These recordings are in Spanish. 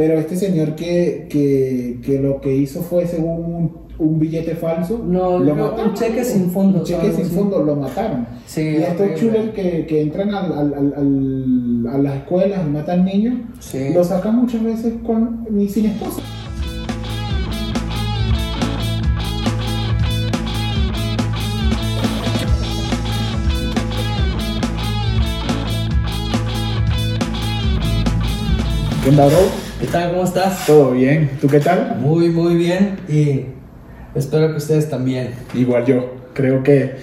Pero este señor que, que, que lo que hizo fue según un, un billete falso, No, lo mataron. un cheque sin fondo, Un cheque sin así. fondo, lo mataron. Sí, y estos chulos que, que entran al, al- al- a las escuelas y matan niños, Sí. lo sacan muchas veces con, sin esposa. ¿Qué? ¿Qué tal? ¿Cómo estás? ¿Todo bien? ¿Tú qué tal? Muy, muy bien y espero que ustedes también. Igual yo. Creo que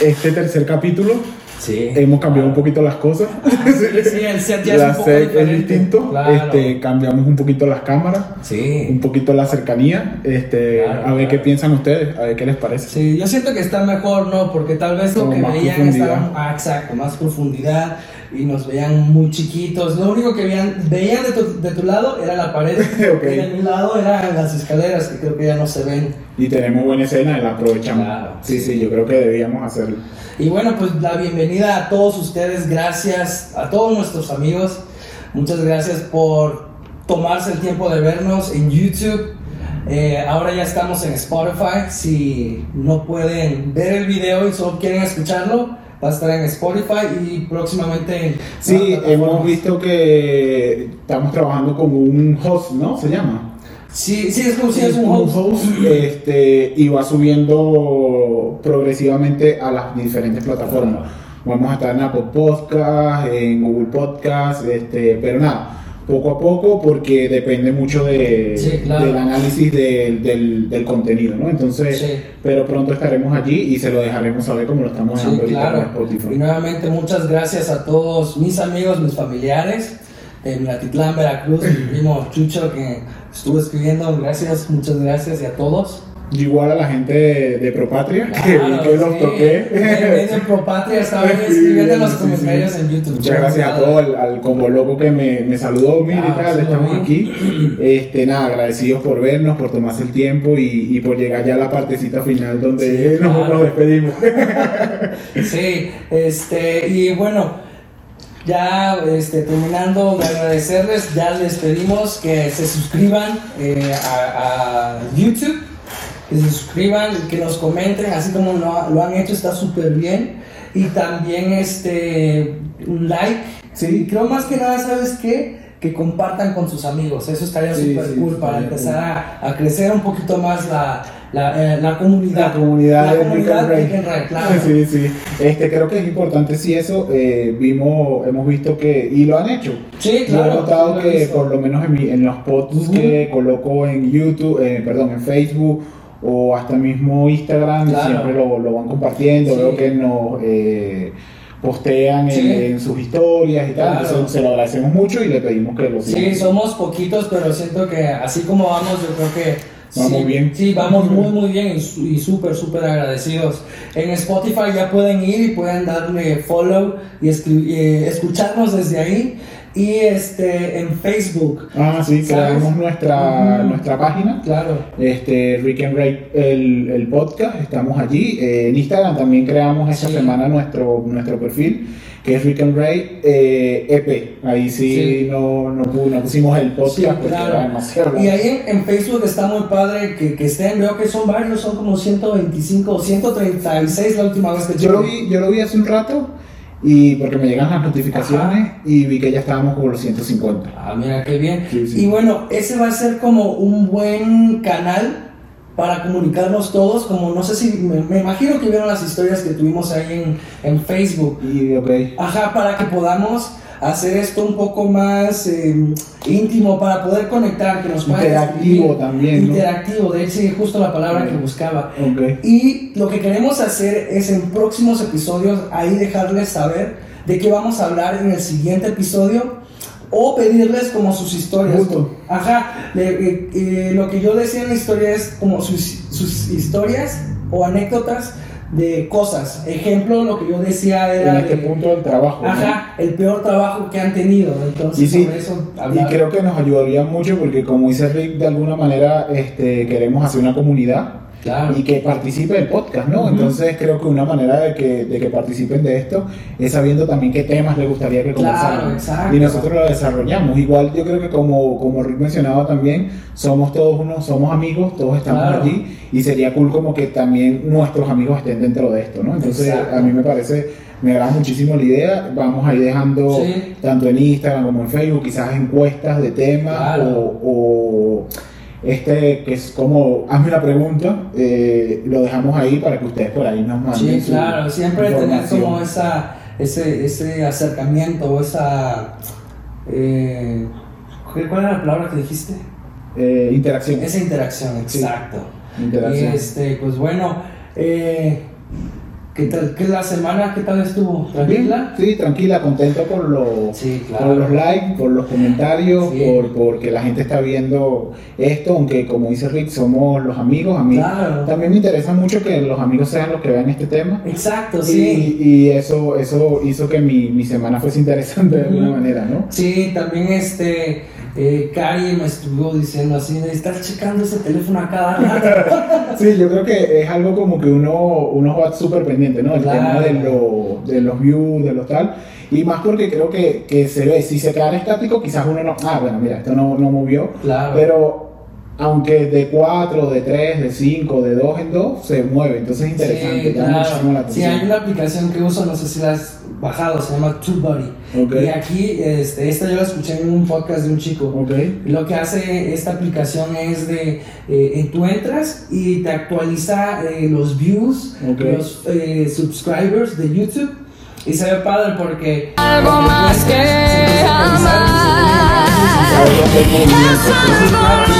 este tercer capítulo Sí. hemos cambiado un poquito las cosas. Sí, sí, el set ya es La un poco set es diferente. distinto. Claro. Este, cambiamos un poquito las cámaras, Sí. un poquito la cercanía. Este, Claro, a ver claro. qué piensan ustedes, a ver qué les parece. Sí, yo siento que está mejor, ¿no? Porque tal vez lo Como que más veían estaba, ah, exacto, más profundidad y nos veían muy chiquitos. Lo único que veían, veían de tu, de tu lado era la pared Ok. y de mi lado eran las escaleras que creo que ya no se ven. Y tenemos buena escena y la aprovechamos. Claro. Sí, sí, yo creo que debíamos hacerlo. Y bueno, pues la bienvenida a todos ustedes, gracias a todos nuestros amigos. Muchas gracias por tomarse el tiempo de vernos en YouTube. Eh, ahora ya estamos en Spotify. Si no pueden ver el video y solo quieren escucharlo, va a estar en Spotify y próximamente en Sí, hemos visto que estamos trabajando como un host, ¿no? Se llama. Sí, sí, es como si es un host. este, y va subiendo progresivamente a las diferentes plataformas. Vamos a estar en Apple Podcast, en Google Podcast, este, pero nada, poco a poco porque depende mucho de, Sí, claro. del análisis del, del, del contenido, ¿no? Entonces, Sí. pero pronto estaremos allí y se lo dejaremos saber como lo estamos Sí, ahorita claro. en Spotify. Y nuevamente muchas gracias a todos mis amigos, mis familiares en Latitlán, Veracruz, mi primo Chucho que estuvo escribiendo. Gracias, muchas gracias y a todos. Igual a la gente de, de Propatria, que, Claro, que los sí. toqué. En Pro Patria estaban Sí, escribiendo en los sí, sí. comentarios en YouTube. Muchas gracias a todos, al, al combo loco que me, me saludó, mira y Ah, tal, estamos aquí. Este, nada, agradecidos por vernos, por tomarse el tiempo y, y por llegar ya a la partecita final donde nos, claro. nos despedimos. Sí, este, y bueno, ya este, terminando de agradecerles, ya les pedimos que se suscriban eh, a, a YouTube, que se suscriban, que nos comenten, así como lo, lo han hecho, está súper bien. Y también este, un like. Sí. Creo más que nada, ¿sabes qué? Que compartan con sus amigos, eso estaría Sí, súper sí, cool para empezar a, a crecer un poquito más la, la, eh, la comunidad. La comunidad La de comunidad Rick. Rick Ray, claro. Sí, sí. Este, creo que es importante si eso, eh, vimos, hemos visto que, y lo han hecho. Sí, Yo claro. he notado sí que por lo menos en, mi- en los posts Ujú. que coloco en YouTube, eh, perdón, en Facebook o hasta mismo Instagram, Claro. siempre lo, lo van compartiendo, Sí. veo que nos eh, postean en, Sí. en sus historias y tal, entonces se lo agradecemos mucho y le pedimos que lo Sí, sigan. somos poquitos, pero siento que así como vamos, yo creo que Vamos sí, bien. Sí, vamos muy, muy bien y, súper, súper agradecidos. En Spotify ya pueden ir y pueden darle follow y eh, escucharnos desde ahí. Y este en Facebook, Ah, sí, creamos nuestra, Ujú. nuestra página. claro. Este, Rick and Ray, el, el podcast, estamos allí. Eh, en Instagram también creamos esta Sí. semana nuestro, nuestro perfil, que es Rick and Ray eh, EP. Ahí sí, Sí. No, no, no pusimos el podcast Sí, porque claro. era demasiado. Y ahí en, en Facebook está muy padre que, que estén, veo que son varios, son como 125 o 136 la última vez que yo, lo vi, yo lo vi hace un rato y porque me llegan las notificaciones y vi que ya estábamos con los 150. Ah, mira qué bien. Sí, sí. Y bueno, ese va a ser como un buen canal para comunicarnos todos. Como no sé si, me, me imagino que vieron las historias que tuvimos ahí en, en Facebook. Y ok. Ajá, para que podamos hacer esto un poco más eh, íntimo, para poder conectar, que nos Interactivo también, ¿no? Interactivo, de hecho, sí, justo la palabra que Ok. buscaba. Ok. Y lo que queremos hacer es en próximos episodios ahí dejarles saber de qué vamos a hablar en el siguiente episodio o pedirles como sus historias. Justo. Ajá, le- eh, eh, lo que yo decía en la historia es como sus, sus historias o anécdotas de cosas. Ejemplo, lo que yo decía era En este de- punto del trabajo. el peor trabajo que han tenido. Entonces, Y sí, eso Y creo que nos ayudaría mucho porque como dice Rick, de alguna manera este, queremos hacer una comunidad Claro. y que participe del podcast, ¿no? Entonces creo que una manera de que, de que participen de esto es sabiendo también qué temas les gustaría que Claro, conversaran. y nosotros lo desarrollamos. Igual yo creo que como, como Rick mencionaba también, somos todos unos, somos amigos, todos estamos Claro. allí y sería cool como que también nuestros amigos estén dentro de esto, ¿no? Entonces Exacto. a mí me parece, me agrada muchísimo la idea. Vamos a ir dejando Sí. tanto en Instagram como en Facebook quizás encuestas de temas Claro. o, o este que es como hazme una pregunta, eh, lo dejamos ahí para que ustedes por ahí nos manden. Sí, claro, siempre tener como esa, ese, ese acercamiento o esa... Eh, ¿Cuál era la palabra que dijiste? Eh, interacción. Esa interacción, Sí. exacto. Interacción. Y este, pues bueno, eh, ¿qué tal? ¿Qué la semana? ¿Qué tal estuvo? ¿Tranquila? Sí, tranquila, contento por los, Sí, por los likes, por los comentarios, Sí. por porque la gente está viendo esto, aunque como dice Rick, somos los amigos. A mí Claro. también me interesa mucho que los amigos sean los que vean este tema. Exacto, sí. y eso, eso hizo que mi, mi semana fuese interesante de alguna manera, ¿no? Sí, también este, eh, Cari me estuvo diciendo así, de estar checando ese teléfono a cada rato. Sí, yo creo que es algo como que uno, uno va súper pendiente, ¿no? El Claro. tema de, lo- de los views, de los tal. Y más porque creo que, que se ve, si se queda estático, quizás uno no, ah, bueno, mira, esto no, no movió. Claro. Pero aunque de 4, de 3, de 5, de 2 en 2, se mueve. Entonces es interesante, Sí, muchísimo la claro. Sí, atención. hay una aplicación que uso, no sé si la has bajado, se llama TubeBuddy. Ok. Y aquí, este, esta yo la escuché en un podcast de un chico. Ok. Lo que hace esta aplicación es de, eh, tú entras y te actualiza eh, los views, Ok. los eh, subscribers de YouTube. Y se ve padre porque... Algo más que Sabe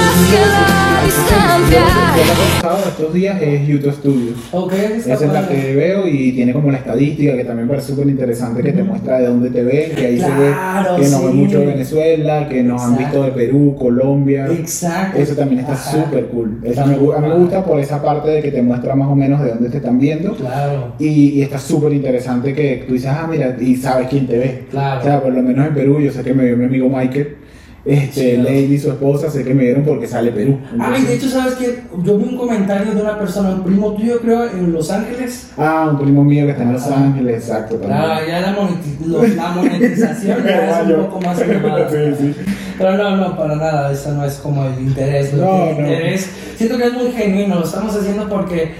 usado estos días es YouTube Studios. Ok, está Esa es la que veo y tiene como la estadística que también parece súper interesante que te muestra de dónde te ven, que ahí Claro, se ve que nos sí. ven mucho de Venezuela, que nos han Exacto. visto de Perú, Colombia. Exacto. Eso también está súper cool. Esa me a mí me gusta por esa parte de que te muestra más o menos de dónde te están viendo. Claro, Y, y está súper interesante que tú dices, ah, mira, y sabes quién te ve. Claro. O sea, por lo menos en Perú, yo sé que me vio mi amigo Michael, este, Sí. Lady y su esposa, sé que me vieron porque sale Perú. Entonces- de hecho, ¿sabes qué? Yo vi un comentario de una persona, un primo tuyo, creo, en Los Ángeles. Ah, un primo mío que está en Los Ajá. Ángeles, exacto. también. Claro, ya la, moneti- lo- la monetización ya es un poco más elevada. Sí, sí. Pero no, no, para nada, eso no es como el interés. No, que el no. interés, siento que es muy genuino, lo estamos haciendo porque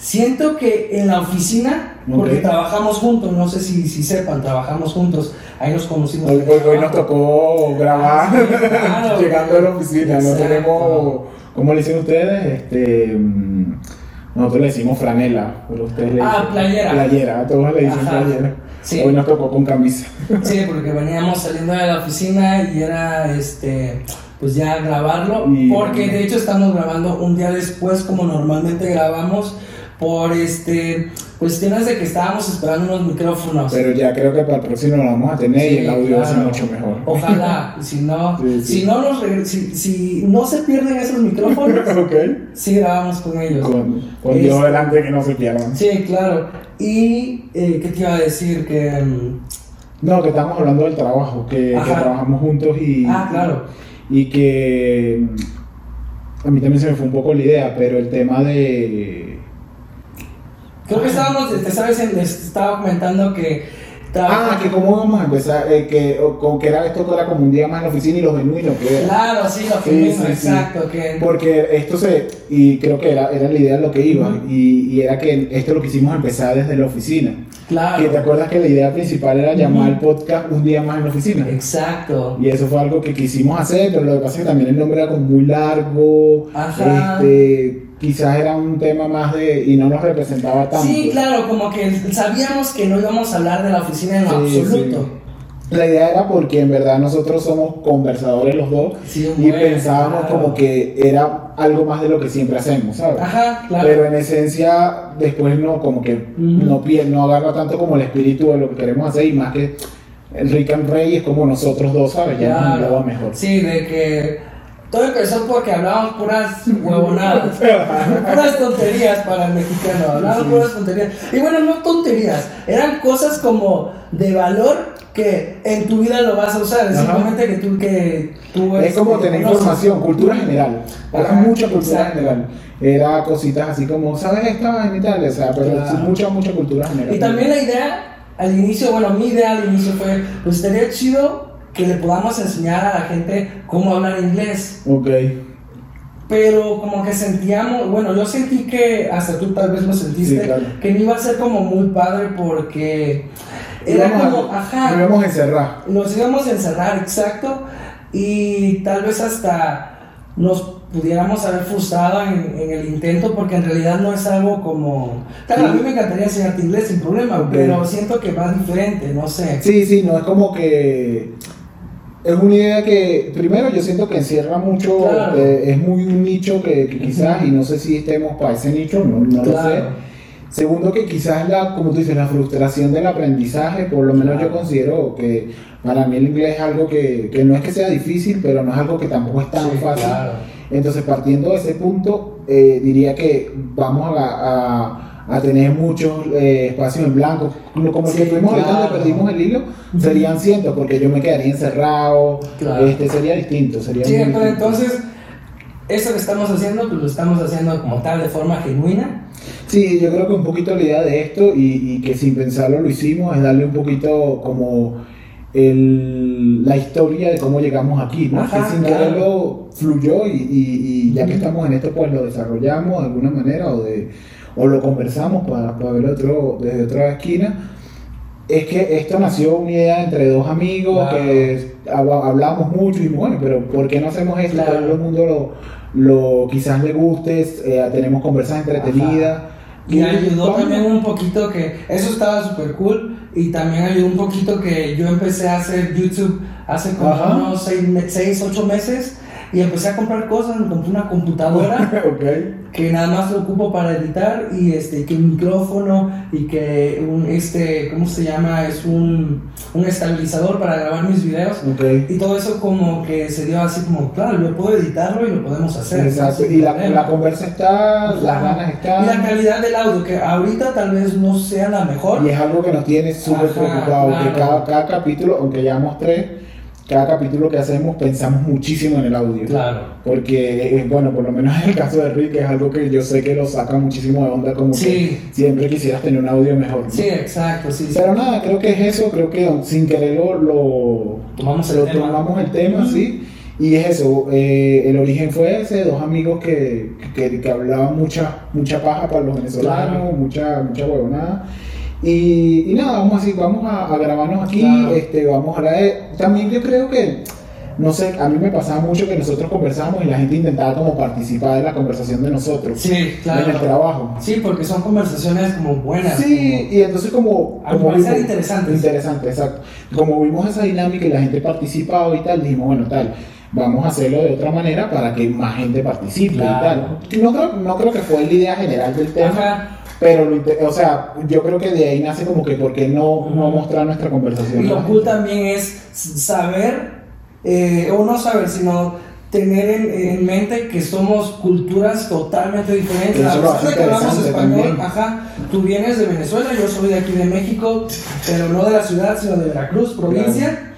siento que en la oficina, porque trabajamos juntos, no sé si, si sepan, trabajamos juntos, ahí nos conocimos. Hoy, hoy- hoy nos tocó grabar Sí, claro. llegando a la oficina. No Exacto. tenemos, ¿cómo le dicen ustedes? Este, mm, nosotros le decimos franela, pero ustedes le Ah, dicen playera. Playera, a todos le dicen Ajá. playera. Sí. Hoy nos tocó con camisa. Sí, porque veníamos saliendo de la oficina y era este pues ya grabarlo Y- porque de hecho estamos grabando un día después como normalmente grabamos por este cuestiones de que estábamos esperando unos micrófonos. Pero ya creo que para el próximo lo vamos a tener y el audio va a ser mucho mejor. Ojalá, si no, Sí, sí. si no nos si, si no se pierden esos micrófonos, ok. sí grabamos con ellos. Con, con Dios Este- delante que no se pierdan. Sí, claro. Y eh, qué te iba a decir que mm, No, que estamos hablando del trabajo, que, trabajamos juntos y, ah, claro. y que mm, a mí también se me fue un poco la idea, pero el tema de... Creo que estábamos, les estaba comentando que Ah, que cómo vamos a empezar, eh, que, con que era esto que era como un día más en la oficina y lo genuino que era. Claro, sí, lo que Sí, mismo, sí, sí. exacto. Que, Porque esto se, y creo que era, era la idea de lo que iba, y, y era que esto lo quisimos empezar desde la oficina. claro. Que te acuerdas que la idea principal era llamar Ujú. el podcast un día más en la oficina. Exacto. Y eso fue algo que quisimos hacer, pero lo que pasa es que también el nombre era como muy largo, Ajá. este, quizás era un tema más de, y no nos representaba tanto. Sí, claro, como que sabíamos que no íbamos a hablar de la oficina en lo Sí, absoluto. sí. La idea era porque en verdad nosotros somos conversadores los dos Sí, y pensábamos claro. como que era algo más de lo que siempre hacemos, ¿sabes? Ajá, claro. Pero en esencia después no, como que Ujú. no, pie- no agarra tanto como el espíritu de lo que queremos hacer y más que Rick and Ray es como nosotros dos, ¿sabes? Ya nos Claro. engloba mejor. Sí, de que Todo empezó porque hablábamos puras huevonadas, puras tonterías para el mexicano, hablábamos puras tonterías. Y bueno, no tonterías, eran cosas como de valor que en tu vida lo vas a usar, es simplemente que tú que tú Es como tener información, cultura general. Era Ajá, mucha cultura exacto. general. Era cositas así como, ¿sabes esta y tal? O sea, pero Claro. sí, mucha, mucha cultura general. Y también la idea al inicio, bueno, mi idea al inicio fue, pues estaría chido que le podamos enseñar a la gente cómo hablar inglés. Ok. Pero como que sentíamos, bueno, yo sentí que hasta tú tal vez lo sentiste, Sí, claro. que no iba a ser como muy padre porque era Íbamos a- como, ajá, Nos íbamos a encerrar. nos íbamos a encerrar, exacto, y tal vez hasta nos pudiéramos haber frustrado en, en el intento porque en realidad no es algo como... Claro, a mí me encantaría enseñarte inglés sin problema, Ok. pero siento que va diferente, no sé. Sí, sí, no es como que. Es una idea que, primero, yo siento que encierra mucho. Claro. eh, es muy un nicho que, que quizás, y no sé si estemos para ese nicho, no, no lo sé. Claro. Segundo, que quizás la, como tú dices, la frustración del aprendizaje, por lo menos Claro. yo considero que para mí el inglés es algo que, que no es que sea difícil, pero no es algo que tampoco es tan Sí, fácil. claro. Entonces, partiendo de ese punto, eh, diría que vamos a, a- a tener muchos eh, espacios en blanco. Como el que Sí, tuvimos ahorita claro. donde perdimos el hilo, serían cientos, porque yo me quedaría encerrado. Claro. Este, sería distinto. Sería Sí, pero entonces, eso que estamos haciendo, pues lo estamos haciendo como tal, de forma genuina. Sí, yo creo que un poquito la idea de esto y, y que sin pensarlo lo hicimos es darle un poquito como el- la historia de cómo llegamos aquí, ¿no? Ajá, que sin claro. quererlo fluyó y, y- y ya que estamos en esto pues lo desarrollamos de alguna manera o, de, o lo conversamos para, para ver otro, desde otra esquina. Es que esto nació una idea entre dos amigos Claro. que hab- hablamos mucho y bueno, pero ¿por qué no hacemos esto? Claro. Que todo el mundo lo, lo quizás le guste, eh, tenemos conversaciones entretenidas. Y ayudó también un poquito que eso estaba súper cool y también ayudó un poquito que yo empecé a hacer YouTube hace como Ajá. unos 6, 8 meses y empecé a comprar cosas, me compré una computadora ok. que nada más lo ocupo para editar y este que un micrófono y que un este cómo se llama es un, un estabilizador para grabar mis videos Ok. y todo eso como que se dio así como claro yo puedo editarlo y lo podemos hacer Exacto. Y la, la conversa está, las ganas y la están. calidad del audio que ahorita tal vez no sea la mejor Y es algo que nos tiene súper preocupados. Que claro. cada, cada capítulo, aunque llevamos tres, cada capítulo que hacemos pensamos muchísimo en el audio. claro Porque, eh, bueno, por lo menos en el caso de Rick es algo que yo sé que lo saca muchísimo de onda, como Sí. que siempre quisieras tener un audio mejor. ¿no? sí exacto sí, sí. Pero nada, creo que es eso, creo que sin quererlo lo, tomamos el lo tema tomamos el tema, Ujú. sí. Y es eso, eh, el origen fue ese, dos amigos que, que, que hablaban mucha, mucha paja para los venezolanos, Claro. mucha, mucha huevonada. Y, y nada, vamos así, vamos a, a grabarnos aquí, Claro. este, vamos a hablar de- También yo creo que, no sé, a mí me pasaba mucho que nosotros conversábamos y la gente intentaba como participar de la conversación de nosotros, sí en el claro trabajo. sí porque son conversaciones como buenas Sí, y entonces como... Al como vimos- interesantes. Interesante, exacto. Como vimos esa dinámica y la gente participaba y tal, dijimos, bueno, tal, vamos a hacerlo de otra manera para que más gente participe Claro. y tal. No creo, no creo que fue la idea general del tema, Ajá. Pero, o sea, yo creo que de ahí nace como que, ¿por qué no, no mostrar nuestra conversación? Y lo cool también es saber, eh, o no saber, sino tener en, en mente que somos culturas totalmente diferentes. A pesar de que hablamos español, también. ajá, tú vienes de Venezuela, yo soy de aquí de México, pero no de la ciudad, sino de Veracruz, provincia.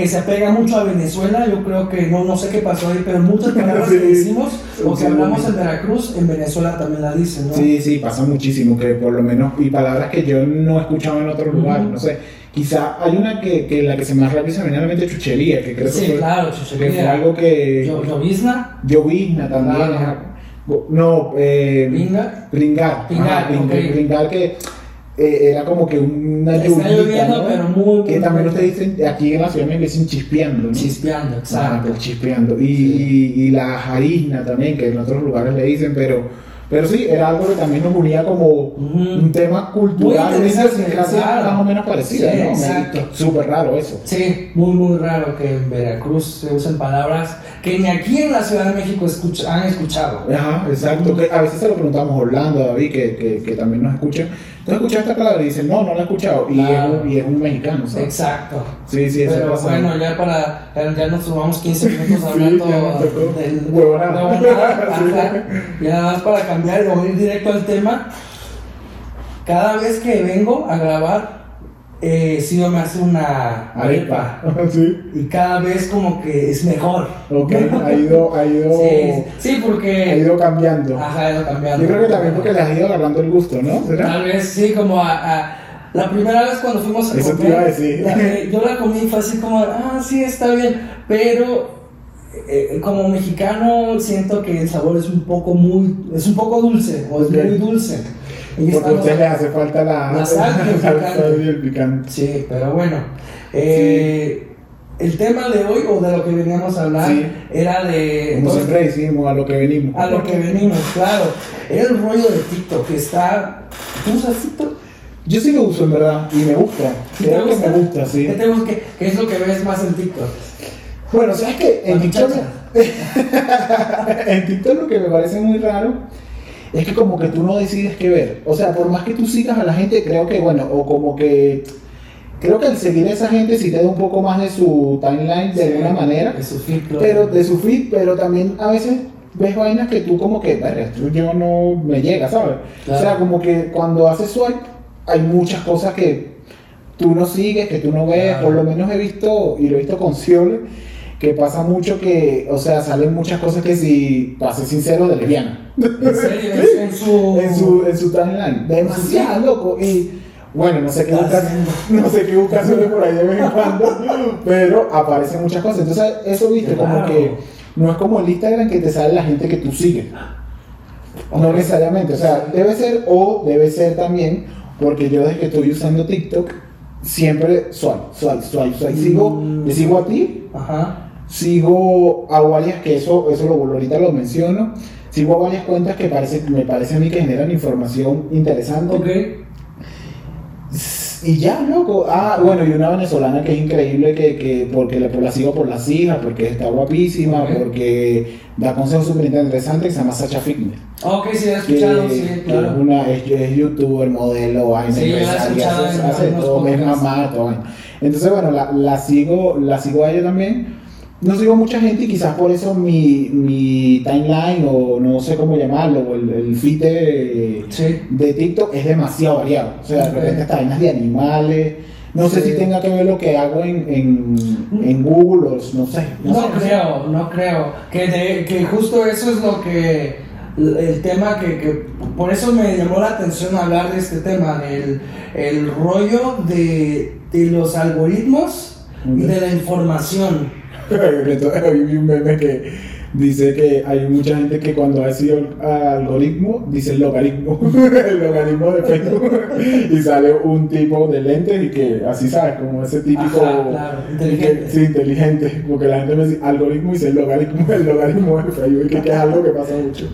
Que se apega mucho a Venezuela, yo creo que no, no sé qué pasó ahí, pero muchas palabras que decimos o que hablamos en Veracruz, en Venezuela también la dicen, ¿no? Sí, sí, pasa muchísimo, que por lo menos, y palabras que yo no he escuchado en otro lugar, no sé, quizá hay una que, que la que se más rápido se me viene a la mente chuchería, que creo Sí, que, fue, claro, que fue chuchería. algo que... Yo, llovizna, Llovizna también. Ajá. No, eh, Pringa. Pringar. Ajá. Pringar que eh, era como que una Está lluvia. lloviendo, pero muy, Que muy también ustedes dicen, aquí en la ciudad me dicen chispeando. ¿no? chispeando, exacto. pues, chispeando. Y, y, y la jarizna también, que en otros lugares le dicen, pero, pero sí, era algo que también nos unía como Ujú. un tema cultural, una idiosincrasia claro. más o menos parecida, Sí, ¿no? exacto. Súper raro eso. Sí, muy muy raro que en Veracruz se usen palabras que ni aquí en la Ciudad de México escucha- han escuchado. Ajá, exacto. Que a veces se lo preguntamos a Orlando, a David, que, que, que también nos escuchan. ¿Tú has escuchado esta palabra? Y no, no la he escuchado. Y, Claro. es, un, y es un mexicano, ¿sabes? Exacto. Sí, sí, eso Pero pasa. bueno, ya para. Ya, nos tomamos 15 minutos hablando tocó. del. Ajá. Y nada más para cambiar y ir directo al tema. Cada vez que vengo a grabar, eh, Sido me hace una arepa. sí. Y cada vez como que es mejor. Ok, ha ido, ha ido, Sí, sí, ha porque. ido cambiando. Ajá, ha ido cambiando. Yo creo que también porque le has ido agarrando el gusto, ¿no? ¿Será? Tal vez sí, como a, a- la primera vez cuando fuimos a Eso te comer, iba a decir. la que yo la comí fue así como, ah, sí, está bien, pero eh, como mexicano siento que el sabor es un poco muy, es un poco dulce, o es muy dulce. Y Porque a usted le hace falta la, La sal y el picante. y el picante. Sí, pero bueno, eh, el tema de hoy, o de lo que veníamos a hablar, Sí. era de... Como siempre decimos, a lo que venimos. A lo que venimos, claro. Era el rollo de TikTok, que está... ¿Tú usas TikTok? Yo sí lo uso, en verdad, y me gusta. ¿Sí Creo que gusta? me gusta, sí. ¿Qué, te gusta? ¿Qué- es lo que ves más en TikTok? Bueno, ¿sabes qué? En TikTok, en TikTok lo que me parece muy raro es que como que tú no decides qué ver. O sea, por más que tú sigas a la gente, creo que, bueno, o como que... Creo que al seguir a esa gente sí te da un poco más de su timeline de Sí, alguna manera. De su feed, claro. pero de su feed, pero también a veces ves vainas que tú como que, "Verga, esto yo no me llega, ¿sabes? Claro. O sea, como que cuando haces swipe hay muchas cosas que tú no sigues, que tú no ves, Claro. por lo menos he visto, y lo he visto con Ciole, que pasa mucho que, o sea, salen muchas cosas que si, para ser sincero, de lesbiana. En serio, en, en su... en su, en su timeline. Demasiado loco. Y bueno, no sé qué Está busca, haciendo. no sé qué busca Ciole por ahí de vez en cuando, pero aparecen muchas cosas. Entonces, eso viste como que no es como el Instagram que te sale la gente que tú sigues. No necesariamente, o sea, debe ser o debe ser también, porque yo desde que estoy usando TikTok, siempre swipe, swipe, swipe, swipe. Sigo, Mm. te sigo a ti, Ajá. Sigo a varias, que eso, eso lo, ahorita lo menciono, sigo a varias cuentas que parece, me parece a mí que generan información interesante. Ok. Y ya, loco. Ah, bueno, y una venezolana que es increíble, que, que porque la, la sigo por las hijas, porque está guapísima, Ok. porque da consejos súper interesantes, que se llama Sacha Fitness. Ok, sí, he Que, escuchado, sí, que claro. es, una, es, es youtuber, modelo, vaina, Sí, empresaria, hace, hace todo, es mamá, todo. Entonces, bueno, la, la sigo, la sigo a ella también. No sigo mucha gente y quizás por eso mi, mi timeline o no sé cómo llamarlo, o el, el feed de, Sí. de TikTok es demasiado variado. O sea, de repente hasta vainas de animales. No sé si tenga que ver lo que hago en, en, en Google o no sé. No sé. creo, no creo. Que, de- que justo eso es lo que. El tema que, que. Por eso me llamó la atención hablar de este tema, del el rollo de, de los algoritmos y de la información. Vi un meme que dice que hay mucha gente que cuando ha sido algoritmo dice el logaritmo, el logaritmo de Facebook y sale un tipo de lentes y que así sabes, como ese típico Ajá, claro, inteligente. que- sí, inteligente, porque la gente me dice algoritmo y dice el logaritmo, el logaritmo de Facebook, que, que es algo que pasa mucho.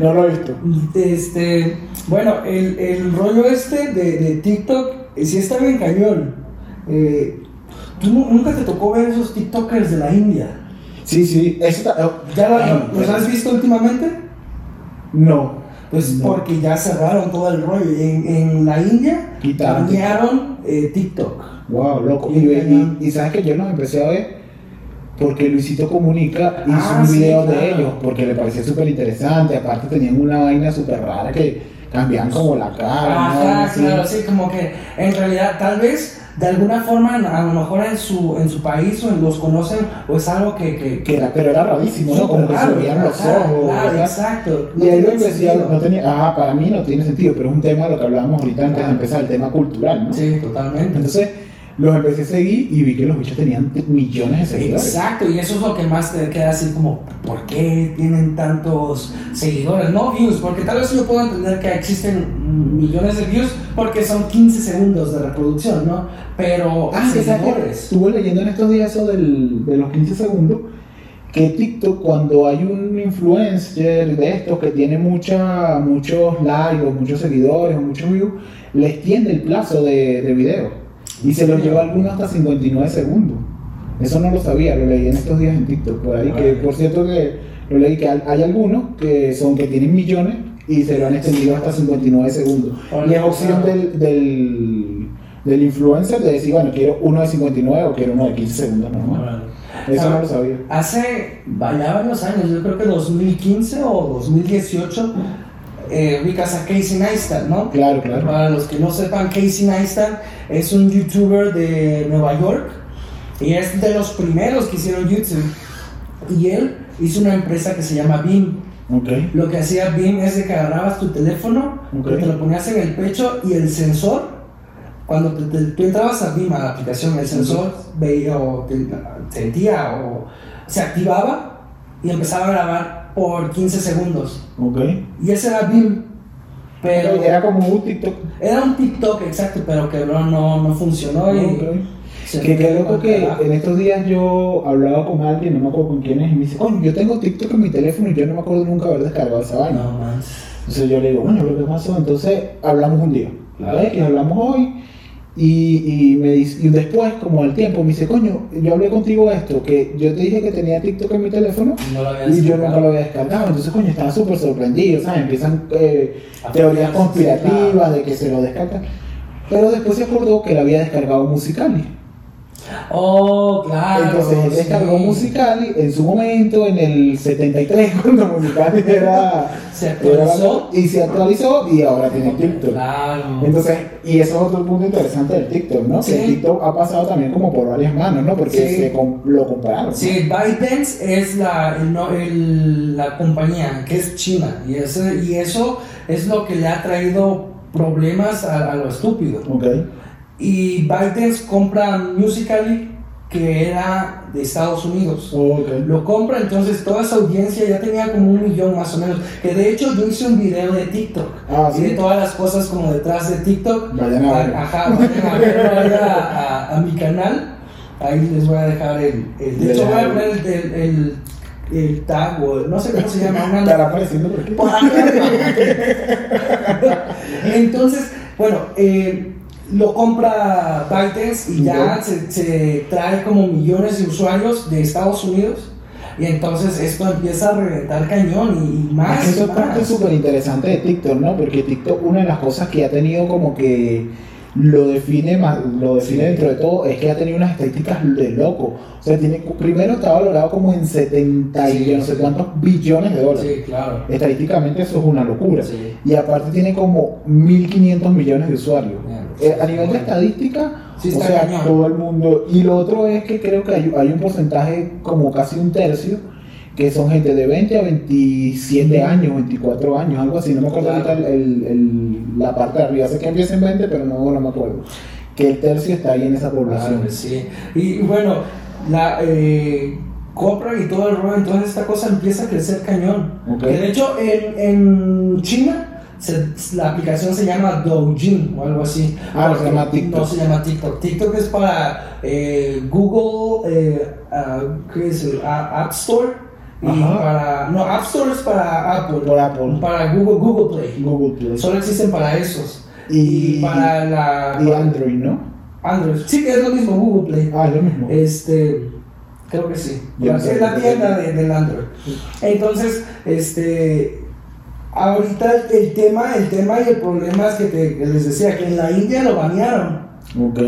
No lo he visto. Este, bueno, el, el rollo este de, de TikTok, eh, sí está bien cañón. Eh, ¿Tú nu- nunca te tocó ver esos TikTokers de la India? Sí, sí, eso está. ¿Ya Ah, los has visto últimamente? No. Pues No. porque ya cerraron todo el rollo. En, en la India banearon eh, TikTok. Wow, loco. Y, y, y sabes que yo los empecé a ver porque Luisito Comunica hizo Ah, un sí, video claro. de ellos porque le parecía súper interesante. Aparte tenían una vaina súper rara que cambiaban como la cara. ¿no? Ajá, Así. claro, sí, como que en realidad tal vez de alguna forma a lo mejor en su, en su país o en- los conocen o es algo que... que, Que era, pero era rarísimo, ¿no? Como que se veían los ojos. Claro, exacto. Y ahí lo sentido. no tenía, ajá, para mí no tiene sentido, pero es un tema de lo que hablábamos ahorita antes de empezar, el tema cultural, ¿no? Sí, totalmente. Entonces, los empecé a seguir y vi que los bichos tenían millones de seguidores. Exacto, y eso es lo que más te queda así como, ¿por qué tienen tantos seguidores? No views, porque tal vez yo puedo entender que existen millones de views porque son 15 segundos de reproducción, ¿no? Pero Ah, seguidores. estuve leyendo en estos días eso del, de los 15 segundos, que TikTok cuando hay un influencer de estos que tiene mucha, muchos likes o muchos seguidores o muchos views, le extiende el plazo de, de video y se los lleva a algunos hasta 59 segundos. Eso no lo sabía, lo leí en estos días en TikTok, por ahí, que por cierto que lo leí que hay, algunos que son que tienen millones y se lo han extendido hasta 59 segundos. Y es opción del, del, del influencer de decir, bueno, quiero uno de 59 o quiero uno de 15 segundos normal. Eso no lo sabía. Hace varios años, yo creo que 2015 o 2018, eh, ubicas a Casey Neistat, ¿no? Claro, claro. Para los que no sepan, Casey Neistat es un youtuber de Nueva York y es de los primeros que hicieron YouTube. Y él hizo una empresa que se llama Beam. Ok. Lo que hacía Beam es de que agarrabas tu teléfono, Ok. te lo ponías en el pecho y el sensor, cuando te- te- tú entrabas a Beam, a la aplicación, el sensor veía o te- sentía o se activaba y empezaba a grabar por 15 segundos. Ok. Y ese era Beam. Pero Era como un TikTok. era un TikTok, exacto, pero quebró, no, no funcionó. Y Que al que en estos días yo hablaba con alguien, no me acuerdo con quién es, y me dice, coño, yo tengo TikTok en mi teléfono y yo no me acuerdo nunca haber descargado esa vaina. No. Entonces yo le digo, bueno, lo que pasó, entonces hablamos un día, Claro. ¿ves? Que hablamos hoy, y, y, me dice, y después, como al tiempo, me dice, coño, yo hablé contigo esto, que yo te dije que tenía TikTok en mi teléfono No lo habías y yo nunca lo había descargado, entonces coño, estaba súper sorprendido, ¿sabes? Empiezan eh, teorías conspirativas de que se lo descargan, pero después se acordó que él había descargado Musicali. Oh, claro. Entonces él descargó sí. Musicali en su momento, en el 73, cuando Musicali era. Se actualizó. era- y se actualizó y ahora tiene TikTok. Claro. Entonces, y eso es otro punto interesante del TikTok, ¿no? Sí. Que el TikTok ha pasado también como por varias manos, ¿no? Porque Sí. se com- lo compraron. Sí, ByteDance es la, el el- la compañía que es china y, ese, y eso es lo que le ha traído problemas a, a lo estúpido. Ok. Y ByteDance compra Musical.ly que era de Estados Unidos. Ok. Lo compra, entonces toda esa audiencia ya tenía como un millón más o menos. Que de hecho yo hice un video de TikTok. Ah, y de ¿sí? todas las cosas como detrás de TikTok. Vayan a ver. Ajá, vayan a a, a- mi canal. Ahí les voy a dejar el. el- de hecho, voy a poner el, el, el- el tag o no sé cómo se llama. una- Estará apareciendo por aquí. Entonces, bueno, eh, lo compra ByteDance y ya se, se trae como millones de usuarios de Estados Unidos. Y entonces esto empieza a reventar cañón y, más. Eso es parte súper interesante de TikTok, ¿no? Porque TikTok, una de las cosas que ha tenido como que lo define más, lo define dentro de todo, es que ha tenido unas estadísticas de loco. O sea, tiene, primero está valorado como en 70 y Sí, no sé sí. cuántos billones de dólares. Sí, claro. Estadísticamente eso es una locura. Y aparte tiene como 1.500 millones de usuarios. Eh, a nivel de estadística, Sí, o sea, todo el mundo. Y lo otro es que creo que hay, hay un porcentaje como casi un tercio que son gente de 20 a 27 años, 24 años, algo así. No me acuerdo ahorita el- el- el- la parte de arriba. Sé que empieza en 20, pero no, no me acuerdo. Que el tercio está ahí en esa población. Claro, sí. Y bueno, la eh, compran y todo el rollo, entonces esta cosa empieza a crecer cañón. Ok. Que de hecho en, en China se- la aplicación se llama Douyin o algo así. Ah, no se llama TikTok. No se llama TikTok. TikTok es para eh, Google, eh, ¿qué es? el? Ah, App Store. Y Ajá. para, no, App Store es para Apple. Por Apple. Para Google, Google Play. Google Play. Solo existen para esos. Y- Y, para la. Y Android, ¿no? Android. Sí, que es lo mismo, Google Play. Ah, es lo mismo. Este, creo que sí. Es la tienda de- del Android. Entonces, este, ahorita el tema, el tema y el problema es que, te- que les decía que en la India lo banearon. Ok.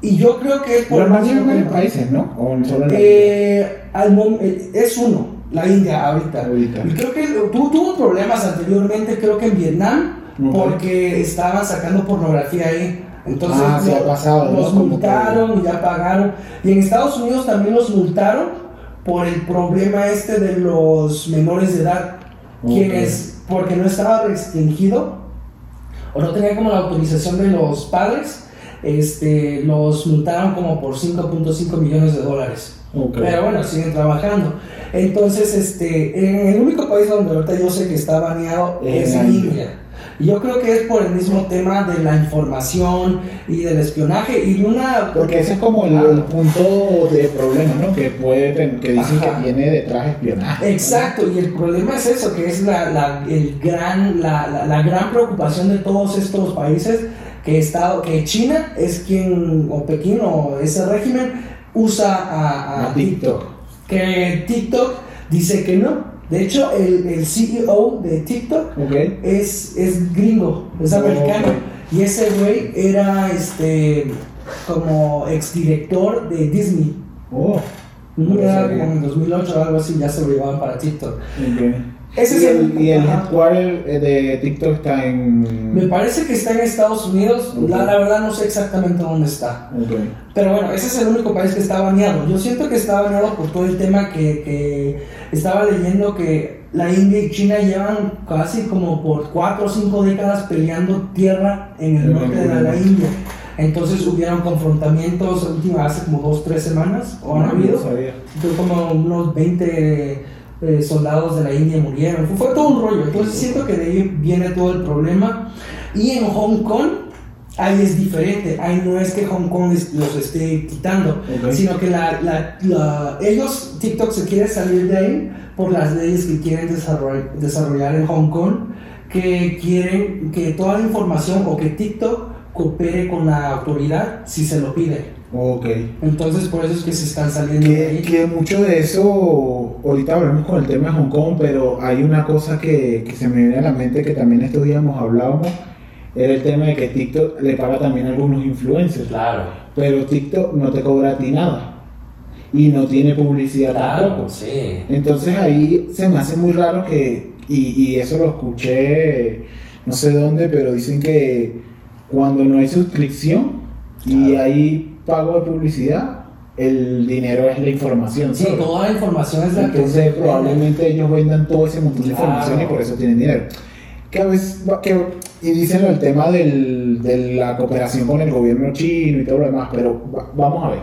Y yo creo que es por Pero el más en tema. países, ¿no? O solo en la Eh, al eh, es uno, la India ahorita. Ahorita. Y creo que tu- tuvo problemas anteriormente, creo que en Vietnam, porque estaban sacando pornografía ahí. Entonces Ah, sí, lo- ha pasado, los multaron y ya pagaron. Y en Estados Unidos también los multaron por el problema este de los menores de edad. Ok. Quienes, porque no estaba restringido o no tenía como la autorización de los padres, este, los multaron como por 5.5 millones de dólares. Pero bueno, siguen trabajando. Entonces, este, en el único país donde ahorita yo sé que está baneado es India. Y yo creo que es por el mismo tema de la información y del espionaje y de una... Porque ese es como el, el punto de problema, ¿no? Que puede que dicen Ajá. que tiene detrás espionaje. ¿no? Exacto, y el problema es eso, que es la, la- el gran, la, la- la gran preocupación de todos estos países, que, Estado, que China es quien, o Pekín, o ese régimen, usa a, a A TikTok. Que TikTok dice que no, De hecho, el, el CEO de TikTok Ok. es, es gringo, es Oh, americano. ok. Y ese güey era este como exdirector de Disney. Oh. Era como en 2008 o algo así, ya se lo llevaban para TikTok. ok. Ese y es el, y el headquarter eh, de TikTok está en. Me parece que está en Estados Unidos, Ok. la, la verdad no sé exactamente dónde está. Ok. Pero bueno, ese es el único país que está baneado. Yo siento que está baneado por todo el tema que, que estaba leyendo que la India y China llevan casi como por 4 o 5 décadas peleando tierra en el norte de la, India. Entonces hubieron confrontamientos última hace como 2 3 semanas, o han No, habido. Fue como unos 20 eh, soldados de la India murieron. Fue, fue todo un rollo. Entonces siento que de ahí viene todo el problema. Y en Hong Kong, ahí es diferente. Ahí no es que Hong Kong los esté quitando, Ok. sino que la, la- la- ellos, TikTok se quiere salir de ahí por las leyes que quieren desarrollar, desarrollar en Hong Kong, que quieren que toda la información o que TikTok coopere con la autoridad si se lo pide. Ok. Entonces por eso es que se están saliendo de Que, ahí. que mucho de eso, ahorita hablamos con el tema de Hong Kong, pero hay una cosa que, que se me viene a la mente que también estos días hemos hablado, era el tema de que TikTok le paga también a algunos influencers, Claro, pero TikTok no te cobra a ti nada y no tiene publicidad claro, tampoco. sí. Entonces ahí se me hace muy raro que, y, y eso lo escuché no sé dónde, pero dicen que cuando no hay suscripción y Claro. hay pago de publicidad, el dinero es la información. Sí, ¿sabes? toda la información es la que Entonces se vende. probablemente ellos vendan todo ese montón de Claro. información y por eso tienen dinero. Que a veces, que, y dicen el tema del, de la cooperación con el gobierno chino y todo lo demás, pero va- vamos a ver.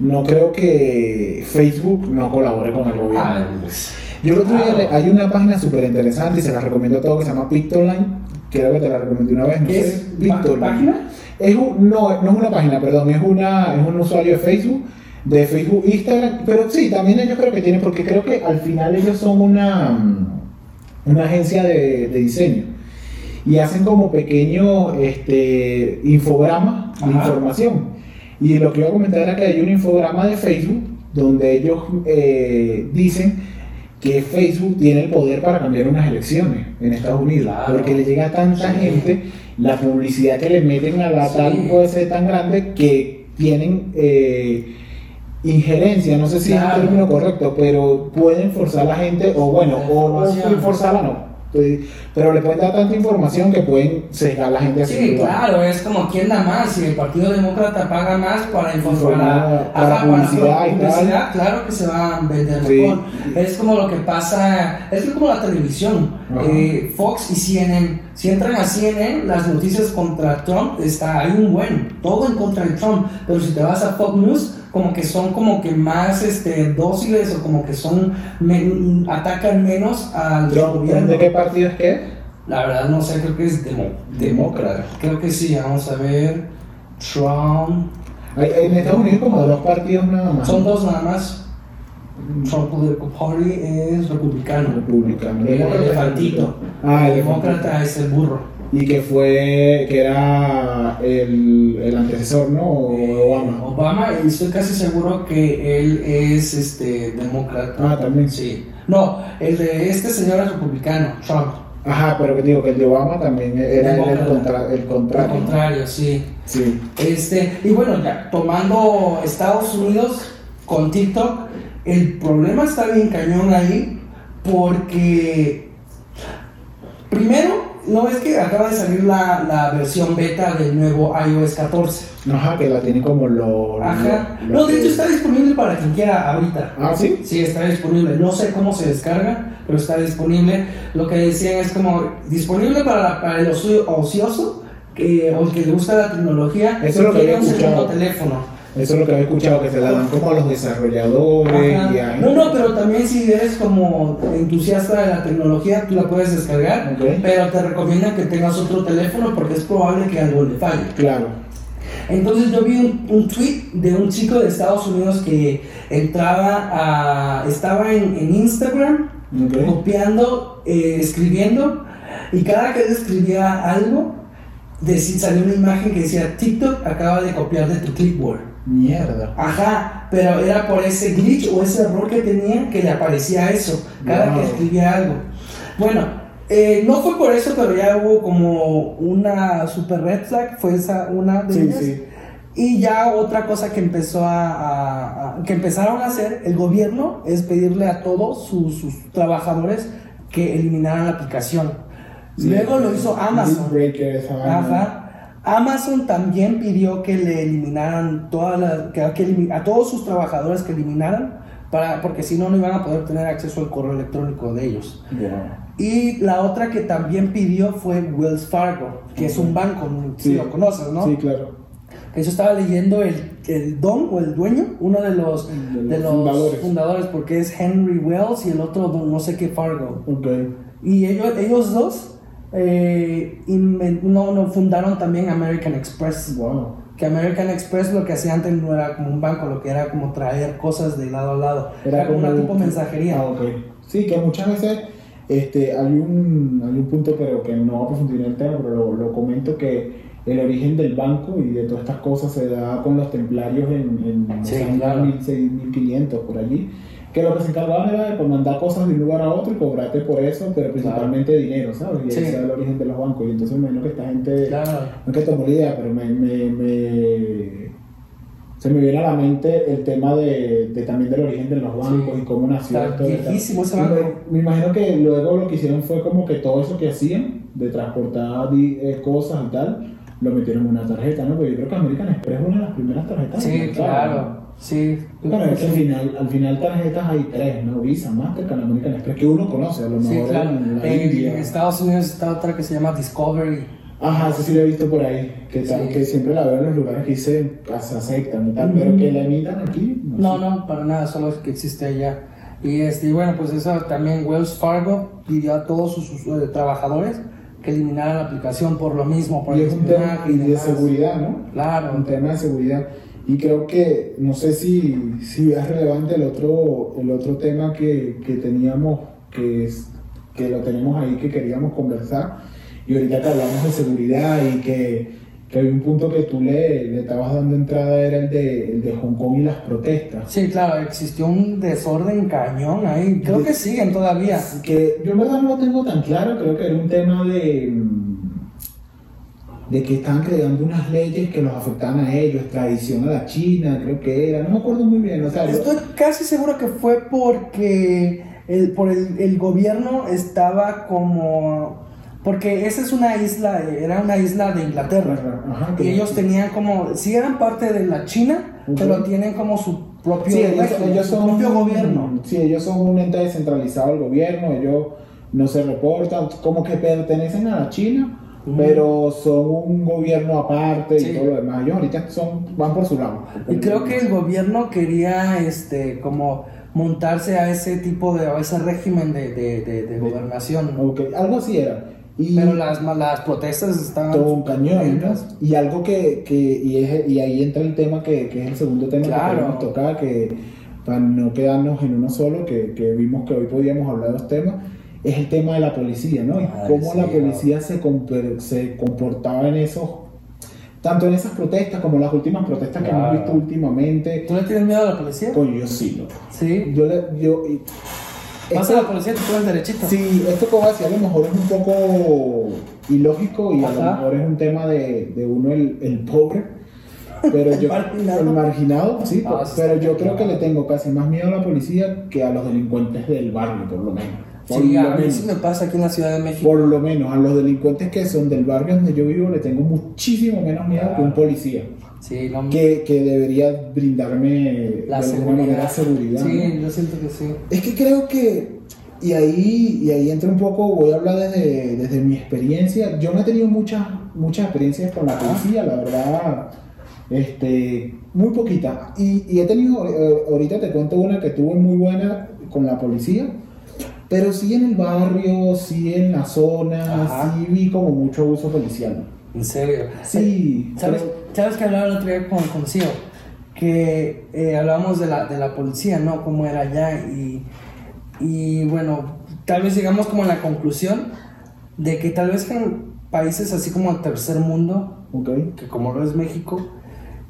No creo que Facebook no colabore con el gobierno. Ah, pues, Yo el otro día le- hay una página súper interesante y se la recomiendo a todos que se llama Pictoline. Creo que te la recomendé una vez, no ¿Qué sé. es? Pictoline. Es un- no, no es una página, perdón, es, una, es un usuario de Facebook, de Facebook, Instagram, pero sí, también ellos creo que tienen, porque creo que al final ellos son una, una agencia de, de diseño y hacen como pequeños este, infogramas de información. Y lo que iba a comentar era que hay un infograma de Facebook donde ellos eh, dicen que Facebook tiene el poder para cambiar unas elecciones en Estados Unidos, Claro. porque le llega a tanta Sí. gente, la publicidad que le meten a la Sí. tal puede ser tan grande que tienen eh, injerencia, no sé si es Claro. el término correcto, pero pueden forzar a la gente, o bueno, o, o información. forzarla no, pero le pueden dar tanta información que pueden sesgar a la gente Sí, claro, es como quién da más. Si el Partido Demócrata paga más para informar, Informar, para publicidad y tal. publicidad, claro que se va a vender Sí. mejor. Es como lo que pasa, es como la televisión. Eh, Fox y CNN, si entran a CNN, las noticias contra Trump está hay un buen, todo en contra de Trump. Pero si te vas a Fox News, como que son como que más este, dóciles o como que son men- atacan menos al Trump, gobierno. ¿De qué partido es que? La verdad no sé, creo que es demo- demócrata. Creo que sí, vamos a ver. Trump. Hay, en Estados Unidos como dos partidos nada más. Son dos nada más. Trump Party es republicano. Republicano. El elefantito. Ah, el el demócrata es el burro. Y que fue, que era el, el antecesor, ¿no? O Obama. Obama, y estoy casi seguro que él es este demócrata. Ah, también. Sí. No, el de este señor es republicano, Trump. Ajá, pero que digo que el de Obama también era el, el, contra, el contrario. contrario, sí. Sí. Este, y bueno, ya tomando Estados Unidos con TikTok, el problema está bien cañón ahí porque primero, no es que acaba de salir la, la versión beta del nuevo iOS 14. Ajá, que la tienen como lo. Ajá. lo- No, de hecho está disponible para quien quiera ahorita. Ah, sí. Sí, está disponible. No sé cómo se descarga, pero está disponible. Lo que decían es como disponible para, para el ocio- ocioso que, o el que le gusta la tecnología. Eso es lo que quiere un segundo teléfono. Eso es lo que había escuchado, que se la dan como a los desarrolladores y a No, no, pero también si eres como entusiasta de la tecnología, tú la puedes descargar, pero te recomiendan que tengas otro teléfono porque es probable que algo le falle. Claro. Entonces yo vi un, un tweet de un chico de Estados Unidos que entraba a, estaba en, en Instagram copiando, eh, escribiendo y cada que él escribía algo, decía, salió una imagen que decía TikTok acaba de copiar de tu clipboard. Mierda. Ajá, pero era por ese glitch o ese error que tenía que le aparecía eso cada que escribía algo. Bueno, eh, no fue por eso, pero ya hubo como una super red flag, fue esa una de Sí, ellas. sí. Y ya otra cosa que empezó a, a- a- que empezaron a hacer el gobierno es pedirle a todos sus, sus trabajadores que eliminaran la aplicación. Sí. Luego lo hizo Amazon. Breaker, esa vaina. Ajá. Amazon también pidió que le eliminaran todas las, que, a todos sus trabajadores que eliminaran, para, porque si no, no iban a poder tener acceso al correo electrónico de ellos. Y la otra que también pidió fue Wells Fargo, que es un banco, si Sí. lo conoces, ¿no? Sí, claro. Que yo estaba leyendo el, el don o el dueño, uno de los, De los de los fundadores. fundadores. porque es Henry Wells y el otro don no sé qué Fargo. Ok. Y ellos, ellos dos eh, inven- no, no, fundaron también American Express. Wow. Que American Express lo que hacía antes no era como un banco, lo que era como traer cosas de lado a lado. Era, como una tipo mensajería. Ah, ok. Sí, que muchas veces este, hay, un, hay un punto, pero que no va a profundizar en el tema, pero lo, lo comento que el origen del banco y de todas estas cosas se da con los templarios en, en Sí, años claro. 1600, 1500, por allí. Que lo que se encargaban era de pues, mandar cosas de un lugar a otro y cobrarte por eso, pero principalmente dinero, ¿sabes? Y Sí. ese es el origen de los bancos. Y entonces me imagino que esta gente. Claro. No es que tomó la idea, pero me, me, me- se me viene a la mente el tema de, de también del origen de los bancos Sí. y cómo nació Está todo esto. viejísimo ese Y banco. Me, me imagino que luego lo que hicieron fue como que todo eso que hacían, de transportar eh, cosas y tal, lo metieron en una tarjeta, ¿no? Porque yo creo que American Express es una de las primeras tarjetas. Sí, claro. Sí. ¿no? Bueno, es que al final, al final tarjetas hay tres, ¿no? Visa, Mastercard, American Express, que uno conoce, a lo Sí, mejor claro. en la En India. Estados Unidos está otra que se llama Discovery. Ajá, eso sí lo he visto por ahí, que, tal, Sí. que siempre la veo en los lugares que que se aceptan y tal, pero que la emitan aquí. No, sé. no, para nada, solo es que existe allá. Y este, bueno, pues eso también Wells Fargo pidió a todos sus, sus, eh, trabajadores que eliminaran la aplicación por lo mismo, por Y el es un tema y de seguridad, ¿no? Claro. Un tema de seguridad. Y creo que, no sé si, si es relevante el otro, el otro tema que, que teníamos, que, es, que lo tenemos ahí, que queríamos conversar. Y ahorita que hablamos de seguridad y que, que hay un punto que tú le, le estabas dando entrada, era el de, el de Hong Kong y las protestas. Sí, claro, existió un desorden cañón ahí. Creo que siguen todavía. que yo en verdad no lo tengo tan claro, creo que era un tema de, de que estaban creando unas leyes que los afectaban a ellos, tradición a la China, creo que era, no me acuerdo muy bien, o sea, yo- Estoy casi seguro que fue porque el, por el, el gobierno estaba como... Porque esa es una isla, era una isla de Inglaterra. Ajá, Y ellos tenían como, sí eran parte de la China, pero tienen como su propio, Sí, ellos, régimen, ellos su son propio gobierno. Sí, ellos son un ente descentralizado del gobierno, ellos no se reportan, como que pertenecen a la China, Ujú. pero son un gobierno aparte Sí. y todo lo demás. Ellos ahorita son, van por su lado. Y creo que el gobierno quería este como montarse a ese tipo de, a ese régimen de, de, de- de gobernación. Ok, algo así era. Y, Pero las, las protestas estaban... todo un cañón, ¿no? Y algo que, que y, es- y ahí entra el tema que, que es el segundo tema Claro. que queremos tocar, que para no quedarnos en uno solo, que, que vimos que hoy podíamos hablar de dos temas, es el tema de la policía, ¿no? Y Ay, cómo sí, la no. policía se, comper- se comportaba en esos, tanto en esas protestas como las últimas protestas que hemos visto últimamente. ¿Tú le tienes miedo a la policía? Coño, yo sí, loco. Sí. Yo, le- yo, y- Vas esto- a la policía y te ponen derechito. Sí, esto que voy a decir a lo mejor es un poco ilógico y a lo mejor es un tema de, de uno el, el pobre, pero yo Marginado. el marginado, sí, Ah, pues, sí, pero yo creo que le tengo casi más miedo a la policía que a los delincuentes del barrio, por lo menos. Por, Sí, lo, a mí menos sí me pasa aquí en la Ciudad de México. por lo menos a los delincuentes que son del barrio donde yo vivo le tengo muchísimo menos miedo que un policía Sí, no, que, que debería brindarme la de alguna manera seguridad. seguridad. ¿no? Sí, yo siento que sí. Es que creo que, y ahí, y ahí entra un poco, voy a hablar desde, desde mi experiencia. Yo no he tenido muchas, muchas experiencias con la policía, la verdad, este, muy poquita. Y, y he tenido, eh, ahorita te cuento una que tuve muy buena con la policía, pero sí en el barrio, sí en la zona, Ajá. sí vi como mucho abuso policial. En serio. Sí, ¿Sabes, pero- ¿Sabes que hablaba el otro día con, con Ciro? Que eh, hablábamos de la, de la policía, ¿no? Cómo era allá y, y bueno, tal vez llegamos como a la conclusión de que tal vez en países así como el tercer mundo, que como lo es México,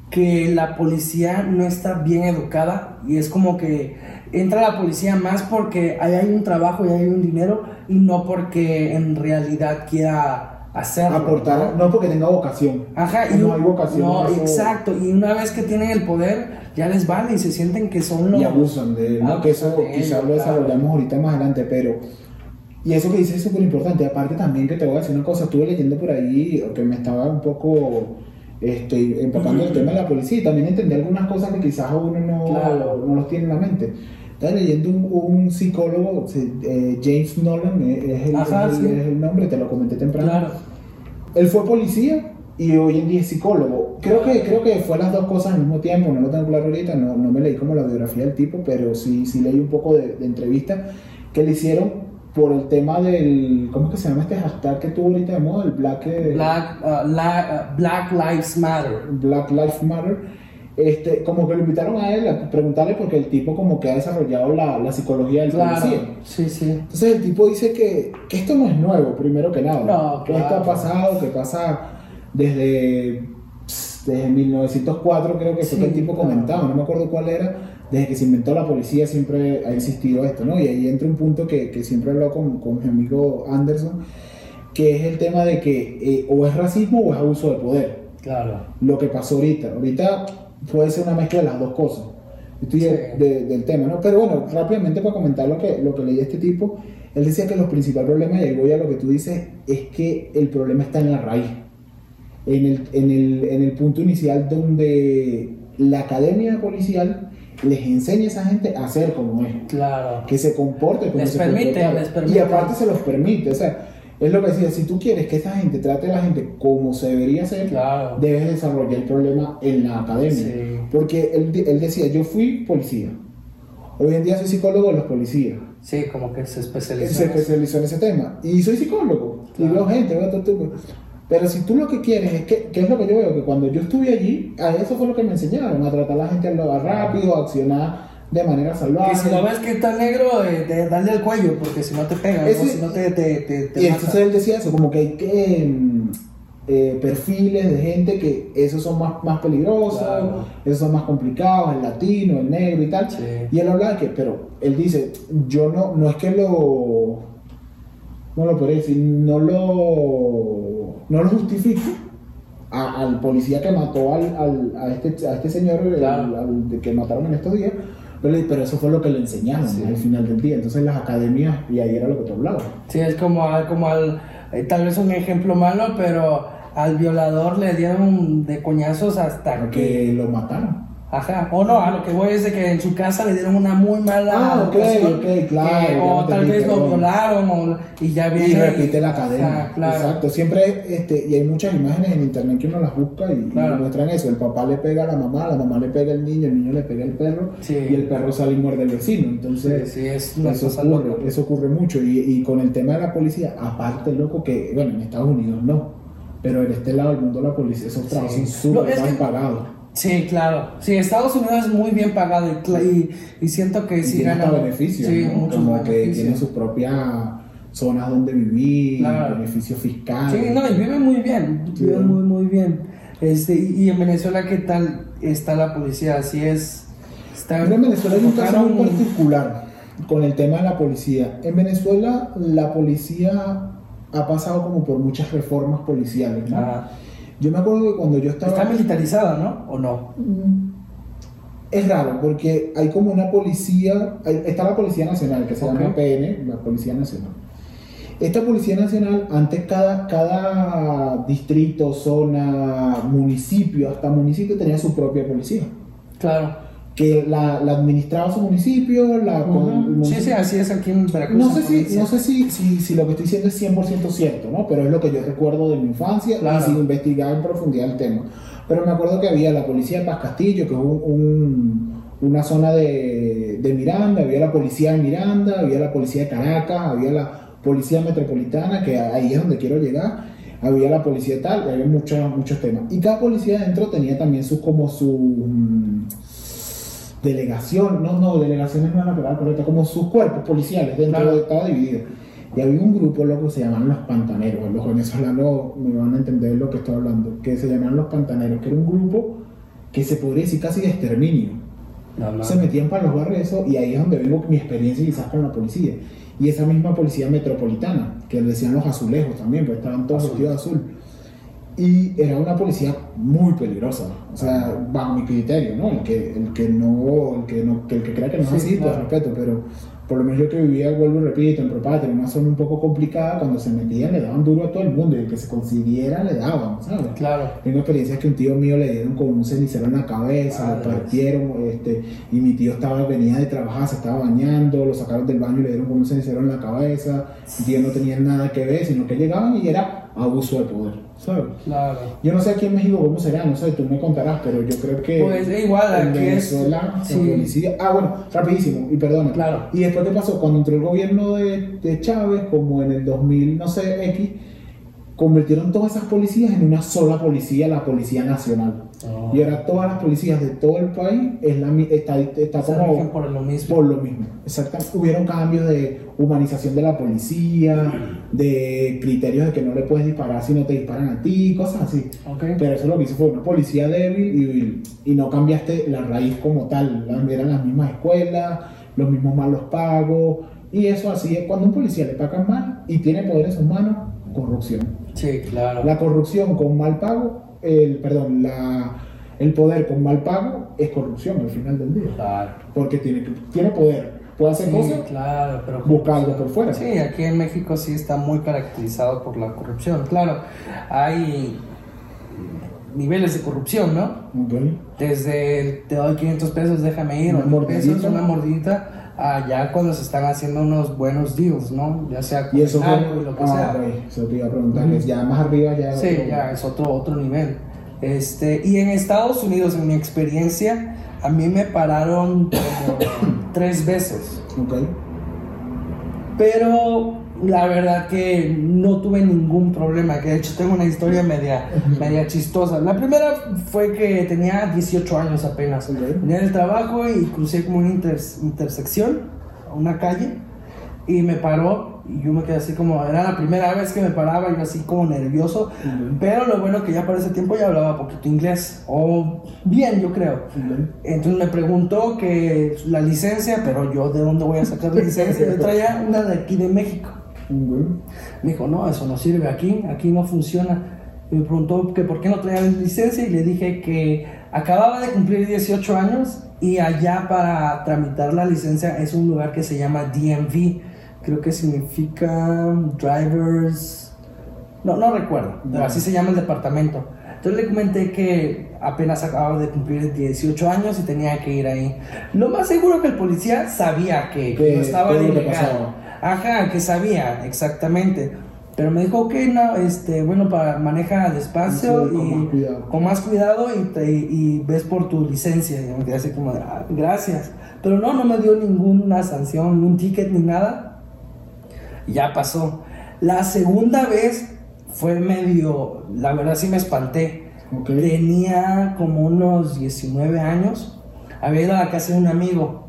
que la policía no está bien educada y es como que entra la policía más porque ahí hay un trabajo y hay un dinero y no porque en realidad quiera hacerlo. Aportar, no porque tenga vocación. Ajá, y no hay vocación. no, eso- exacto. Y una vez que tienen el poder, ya les vale y se sienten que son los. y abusan de él, ¿no? que eso quizás lo claro. desarrollamos ahorita más adelante, pero y eso que dices es súper importante, aparte también que te voy a decir una cosa, estuve leyendo por ahí, que me estaba un poco este, empapando el tema de la policía y también entendí algunas cosas que quizás uno no, Claro. no los tiene en la mente. Estaba leyendo un, un psicólogo, eh, James Nolan, eh, es el, Ajá, es el- sí. es el nombre, te lo comenté temprano. Claro. Él fue policía y hoy en día es psicólogo. Creo que, creo que fue las dos cosas al mismo tiempo, no lo tengo claro ahorita, no, no me leí como la biografía del tipo, pero sí, sí leí un poco de, de entrevistas que le hicieron por el tema del, ¿cómo es que se llama este hashtag que tuvo ahorita de moda? El Black, eh, Black, uh, la- uh, Black Lives Matter. Black Lives Matter. Este, como que lo invitaron a él a preguntarle porque el tipo como que ha desarrollado la, la psicología del Claro. policía. Sí, sí. Entonces el tipo dice que, que esto no es nuevo, primero que nada. No, que esto ha pasado, que pasa desde, desde 1904, creo que fue Sí, que el tipo claro. comentaba, no me acuerdo cuál era, desde que se inventó la policía siempre ha existido esto, ¿no? Y ahí entra un punto que, que siempre habló con, con mi amigo Anderson, que es el tema de que eh, o es racismo o es abuso de poder Claro. lo que pasó ahorita. Ahorita puede ser una mezcla de las dos cosas. Estoy de- Sí. de- del tema, ¿no? Pero bueno, rápidamente para comentar lo que, lo que leí de este tipo, él decía que los principales problemas, y ahí voy a lo que tú dices, es que el problema está en la raíz. En el, en el, en el punto inicial donde la academia policial les enseña a esa gente a ser como es Claro. que se comporte como Les se permite, les permite. Y aparte se los permite. O sea, es lo que decía, si tú quieres que esa gente trate a la gente como se debería hacer, Claro. debes desarrollar el problema en la academia. Sí. Porque él, él decía, yo fui policía. Hoy en día soy psicólogo de los policías. Sí, como que se Él especializa. se especializó en ese tema. Y soy psicólogo. Y Claro. veo gente, veo todo. Pero si tú lo que quieres es que, que es lo que yo veo, que cuando yo estuve allí, a eso fue lo que me enseñaron, a tratar a la gente a lo rápido, a accionar de manera salvaje. Que si lo ves que está negro, eh, de- dale al cuello, porque si no te pega, Ese- o si no te, te, te, te Y entonces él decía eso, como que hay que mm, eh, perfiles de gente que esos son más, más peligrosos, Claro. esos son más complicados, el latino, el negro y tal. Sí. Y él habla de que, pero él dice, yo no, no es que lo, no lo podría decir, no lo, no lo justifico a- al policía que mató al, al- a, este, a este señor Claro. al- que mataron en estos días, pero, pero eso fue lo que le enseñaron Sí. al final del día. Entonces las academias, y ahí era lo que tú hablabas. Sí, es como, al- como al, eh, tal vez un ejemplo malo, pero al violador le dieron de coñazos hasta que... que lo mataron. Ajá, o no, a lo que voy es de que en su casa le dieron una muy mala Ah, ok, educación, ok, claro, o tal vez lo violaron o, y ya viene Y repite la cadena. Ajá, claro. Exacto. Siempre, este, y hay muchas imágenes en internet que uno las busca y, muestran eso. El papá le pega a la mamá, la mamá le pega al niño, el niño le pega al perro Sí. y el perro sale y muerde al vecino. Entonces, sí, es eso, ocurre, loca. eso ocurre mucho. Y, y con el tema de la policía, aparte, loco, que, bueno, en Estados Unidos no. Pero en este lado del mundo la policía, esos trabajos son No, súper es bien que- pagados. Sí, claro. Sí, Estados Unidos es muy bien pagado y, y, y siento que sí tiene gana beneficios, Sí, ¿no? muchos como que beneficios. tienen sus propias zonas donde vivir, Claro. beneficios fiscales. Sí, no, y vive muy bien, Sí. vive muy, muy bien. Este, y, en Venezuela, ¿qué tal está la policía? Así es. Está, en Venezuela hay un caso muy particular con el tema de la policía. En Venezuela la policía ha pasado como por muchas reformas policiales. ¿no? Ah, Yo me acuerdo que cuando yo estaba... está militarizada, ¿no? ¿O no? Mm, Es raro porque hay como una policía, hay- está la Policía Nacional que se llama PN, la Policía Nacional. Esta Policía Nacional, antes cada, cada distrito, zona, municipio, hasta municipio tenía su propia policía. Claro. Que la, la administraba su municipio, la... con- Ujú. Sí, municipio- sí, así es aquí en Veracruz. no en sé, si, no sé si, si, si lo que estoy diciendo es 100% cierto, ¿no? Pero es lo que yo recuerdo de mi infancia Claro. y sin investigar en profundidad el tema. Pero me acuerdo que había la policía de Paz Castillo, que es un- un- una zona de, de Miranda, había la policía de Miranda, había la policía de Caracas, había la policía metropolitana, que ahí es donde quiero llegar, había la policía de tal, había muchos, muchos temas. Y cada policía adentro tenía también su, como su... delegación, no, no, delegaciones no es la palabra correcta, como sus cuerpos policiales dentro Claro. de estaba dividido. Y había un grupo loco que se llamaban los pantaneros, los venezolanos me van a entender lo que estoy hablando, que se llamaban los pantaneros, que era un grupo que se podría decir casi de exterminio. No, no. Se metían para los barrios eso, y ahí es donde vivo mi experiencia quizás con la policía. Y esa misma policía metropolitana, que le decían los azulejos también, pues estaban todos Azul. vestidos de azul. Y era una policía muy peligrosa, o sea, bajo mi criterio, ¿no? El que, el que no, el que no, el que crea que no es Sí, así, pues respeto, pero por lo menos yo que vivía, vuelvo y repito, en Propatria, en una zona un poco complicada, cuando se metían le daban duro a todo el mundo, y el que se consiguiera le daban, ¿sabes? Claro. Tengo experiencias que un tío mío le dieron con un cenicero en la cabeza, lo partieron, este, y mi tío estaba, venía de trabajar, se estaba bañando, lo sacaron del baño y le dieron con un cenicero en la cabeza. Mi tío no tenía nada que ver, sino que llegaban y era abuso de poder, ¿sabes? Claro. Yo no sé aquí en México cómo será, no sé, tú me contarás, pero yo creo que Pues igual, en aquí es- Venezuela, la sí. Ah, bueno, rapidísimo, y perdona. Claro. Y después, ¿qué pasó? Cuando entró el gobierno de, de Chávez, como en el 2000, no sé, X, convirtieron todas esas policías en una sola policía, la Policía Nacional. Oh. Y ahora todas las policías de todo el país es la, está, está como por lo mismo. por lo mismo. Exactamente. Hubieron cambios de humanización de la policía, de criterios de que no le puedes disparar si no te disparan a ti, cosas así. Pero eso lo que hizo fue una policía débil y, y no cambiaste la raíz como tal. Eran las mismas escuelas, los mismos malos pagos. Y eso así es cuando un policía le pagan mal y tiene poder en sus manos, corrupción. Sí, claro. La corrupción con mal pago, el, perdón, la, el poder con mal pago es corrupción al final del día. Claro. Porque tiene, tiene poder, puede hacer Sí, cosas, claro, pero busca algo por fuera. Sí, aquí en México sí está muy caracterizado por la corrupción. Claro, hay niveles de corrupción, ¿no? Desde te doy 500 pesos, déjame ir, Una o mil pesos, una mordidita, allá cuando se están haciendo unos buenos deals, ¿no? Ya sea Y eso con fue, y lo que ah, sea. eso te iba a preguntarles, ya más arriba ya... Sí, otro- ya es otro, otro nivel. Este, y en Estados Unidos, en mi experiencia, a mí me pararon como tres veces. Ok. Pero la verdad que no tuve ningún problema, que de hecho tengo una historia media, media chistosa. La primera fue que tenía 18 años apenas. Ok. Venía del trabajo y crucé como una inter- intersección, una calle, y me paró y yo me quedé así como, era la primera vez que me paraba, yo así como nervioso, pero lo bueno que ya para ese tiempo ya hablaba poquito inglés, o bien yo creo. Entonces me preguntó que la licencia, pero yo de dónde voy a sacar la licencia, me traía una de aquí de México. Me dijo, no, eso no sirve aquí, aquí no funciona. Y me preguntó que por qué no traía licencia y le dije que acababa de cumplir 18 años y allá para tramitar la licencia es un lugar que se llama DMV, creo que significa Drivers... No, no recuerdo, pero así se llama el departamento. Entonces le comenté que apenas acababa de cumplir 18 años y tenía que ir ahí. Lo más seguro que el policía sabía que, Que no estaba de ilegal. Ajá, que sabía, exactamente. Pero me dijo, ok, no, este, bueno, para maneja despacio Sí, con y más cuidado. con más cuidado y, te- y ves por tu licencia. Y me quedé así como, "Ah, gracias. Pero no, no me dio ninguna sanción, ni un ticket ni nada. Y ya pasó. La segunda vez fue medio, la verdad sí me espanté. Ok. Tenía como unos 19 años. Había ido a la casa de un amigo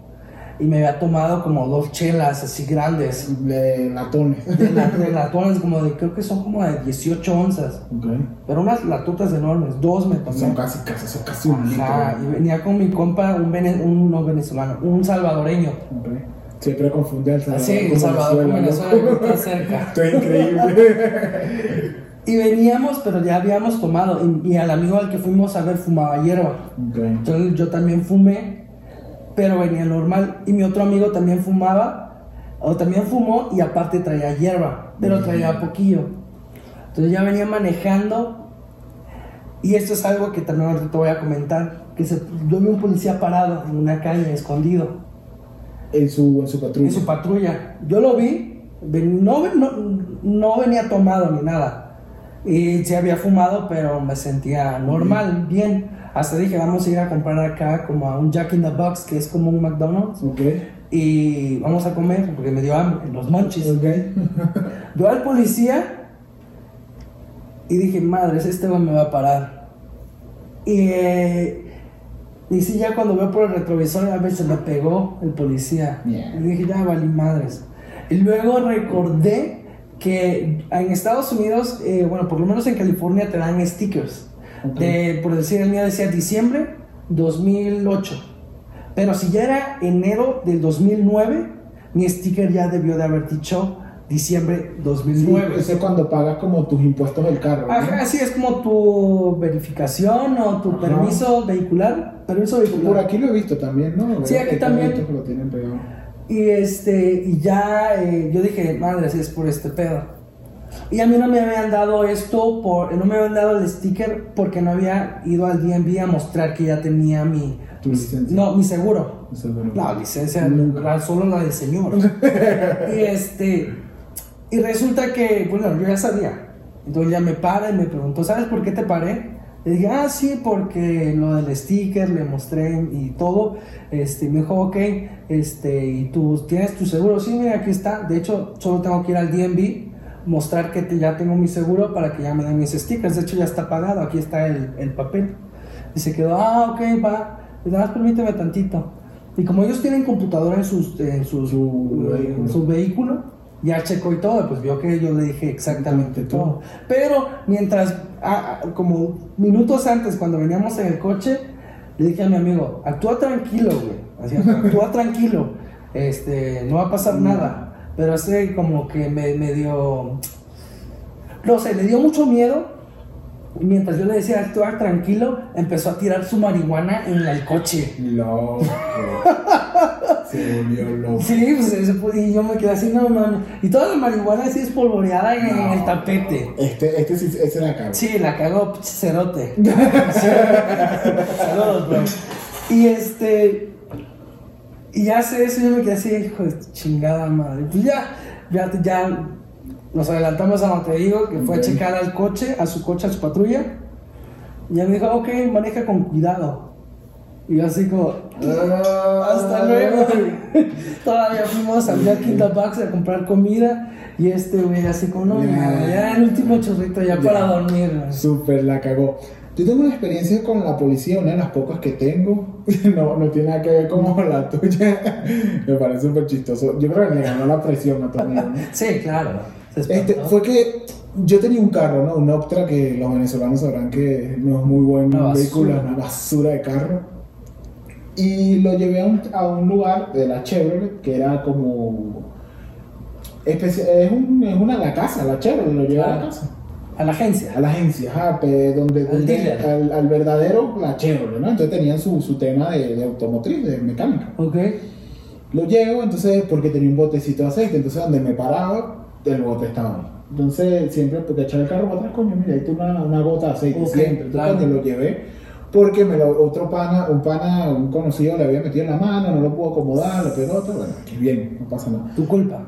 y me había tomado como dos chelas así grandes. De latones. De, la- de latones como de, creo que son como de 18 onzas. Ok. Pero unas latotas enormes, dos me tomé. Son casi, casi, son casi un litro. Ajá, y venía con mi compa, un, vene- un no venezolano, un salvadoreño. Siempre confunde al Salvador Así, con El Salvador con Venezuela, Venezuela, loco. está cerca. Esto es increíble. Y veníamos, pero ya habíamos tomado. Y, y al amigo al que fuimos a ver fumaba hierba. Ok. Entonces yo también fumé, pero venía normal. Y mi otro amigo también fumaba, o también fumó y aparte traía hierba, pero traía poquillo. Entonces ya venía manejando. Y esto es algo que también ahorita te voy a comentar. Que se, yo vi un policía parado en una calle, escondido. En su, en su patrulla. en su patrulla. Yo lo vi, ven- no, no, no venía tomado ni nada. Y sí había fumado, pero me sentía normal, bien. Hasta dije, vamos a ir a comprar acá como a un Jack in the Box, que es como un McDonald's. Ok. Y vamos a comer, porque me dio hambre, los monchis. Ok. Veo al policía y dije, madres, este me va a parar. Y, eh, y sí, ya cuando veo por el retrovisor, a ver, se me pegó el policía. Yeah. Y dije, ya valí madres. Y luego recordé que en Estados Unidos, eh, bueno, por lo menos en California te dan stickers. De, por decir, el mío decía diciembre, 2008. Pero si ya era enero del 2009, mi sticker ya debió de haber dicho diciembre 2009. Eso es cuando pagas como tus impuestos del carro. ¿no? Ajá, así es como tu verificación o tu Ajá. permiso vehicular. Permiso vehicular. Por aquí lo he visto también, ¿no? Sí, aquí también. que lo tienen pegado. Y este, y ya eh, yo dije, madre, si es por este pedo. Y a mí no me habían dado esto, por, no me habían dado el sticker porque no había ido al DMV a mostrar que ya tenía mi, Tu licencia. no, mi seguro. Seguro. No, licencia, la- solo la del señor. y este, y resulta que, bueno, yo ya sabía. Entonces ya me para y me preguntó, ¿sabes por qué te paré? Le dije, ah, sí, porque lo del sticker le mostré y todo. Este, me dijo, ok, este, ¿y tú tienes tu seguro? Sí, mira, aquí está. De hecho, solo tengo que ir al DMV, mostrar que ya tengo mi seguro para que ya me den mis stickers. De hecho, ya está pagado, aquí está el, el papel. Y se quedó, ah, ok, va. Y nada más permíteme tantito. Y como ellos tienen computadora en, sus, en sus- Su eh, vehículo. su vehículo, ya checó y todo, pues vio que yo le dije exactamente todo. Pero mientras, ah, ah, como minutos antes, cuando veníamos en el coche, le dije a mi amigo, actúa tranquilo, güey. Así, actúa tranquilo. Este, no va a pasar nada. Pero así como que me, me dio... No sé, le dio mucho miedo. Y mientras yo le decía actuar tranquilo, empezó a tirar su marihuana en el coche. Loco. Se volvió loco. Sí, pues se y yo me quedé así, no mames. Y toda la marihuana así espolvoreada en, en el tapete. Este, este sí, ese la cago. Sí, la cagó cerote. Saludos, bro. Y este. Y ya sé eso, yo me quedé así, hijo de chingada madre. Pues ya, ya, ya nos adelantamos a donde te digo, que fue a checar al coche, a su coche, a su patrulla. Y ya me dijo, ok, maneja con cuidado. Y yo así como, Ah, hasta luego. Todavía fuimos al Jack in the Box a comprar comida. Y este güey así como, no, Ya. ya, el último chorrito ya, Ya. para dormir. Súper la cagó. Yo tengo una experiencia con la policía, una de las pocas que tengo. No, no tiene nada que ver como la tuya. Me parece súper chistoso. Yo creo que le ganó la presión a tu amigo, ¿no? Sí, claro. Este, fue que yo tenía un carro, ¿no? Un Optra que los venezolanos sabrán que no es muy buen Una vehículo, es una basura de carro. Y lo llevé a un, a un lugar de la Chevrolet que era como. es, un- es una la casa, la Chevrolet, lo llevé a la casa. A la agencia. A la agencia, ajá, donde, Al donde- al, al verdadero, la Chevrolet, ¿no? Entonces tenían su, su tema de, de automotriz, de mecánica. Ok. Lo llevo, entonces, porque tenía un botecito de aceite, entonces donde me paraba, el bote estaba ahí. Entonces, siempre, porque echar el carro para atrás, coño, mira, ahí está una, una gota de aceite, Ok, siempre. Entonces, claro. cuando lo llevé, porque me lo, otro pana, un pana, un conocido le había metido en la mano, no lo pudo acomodar, le pegó otro, bueno, que bien, no pasa nada. Tu culpa.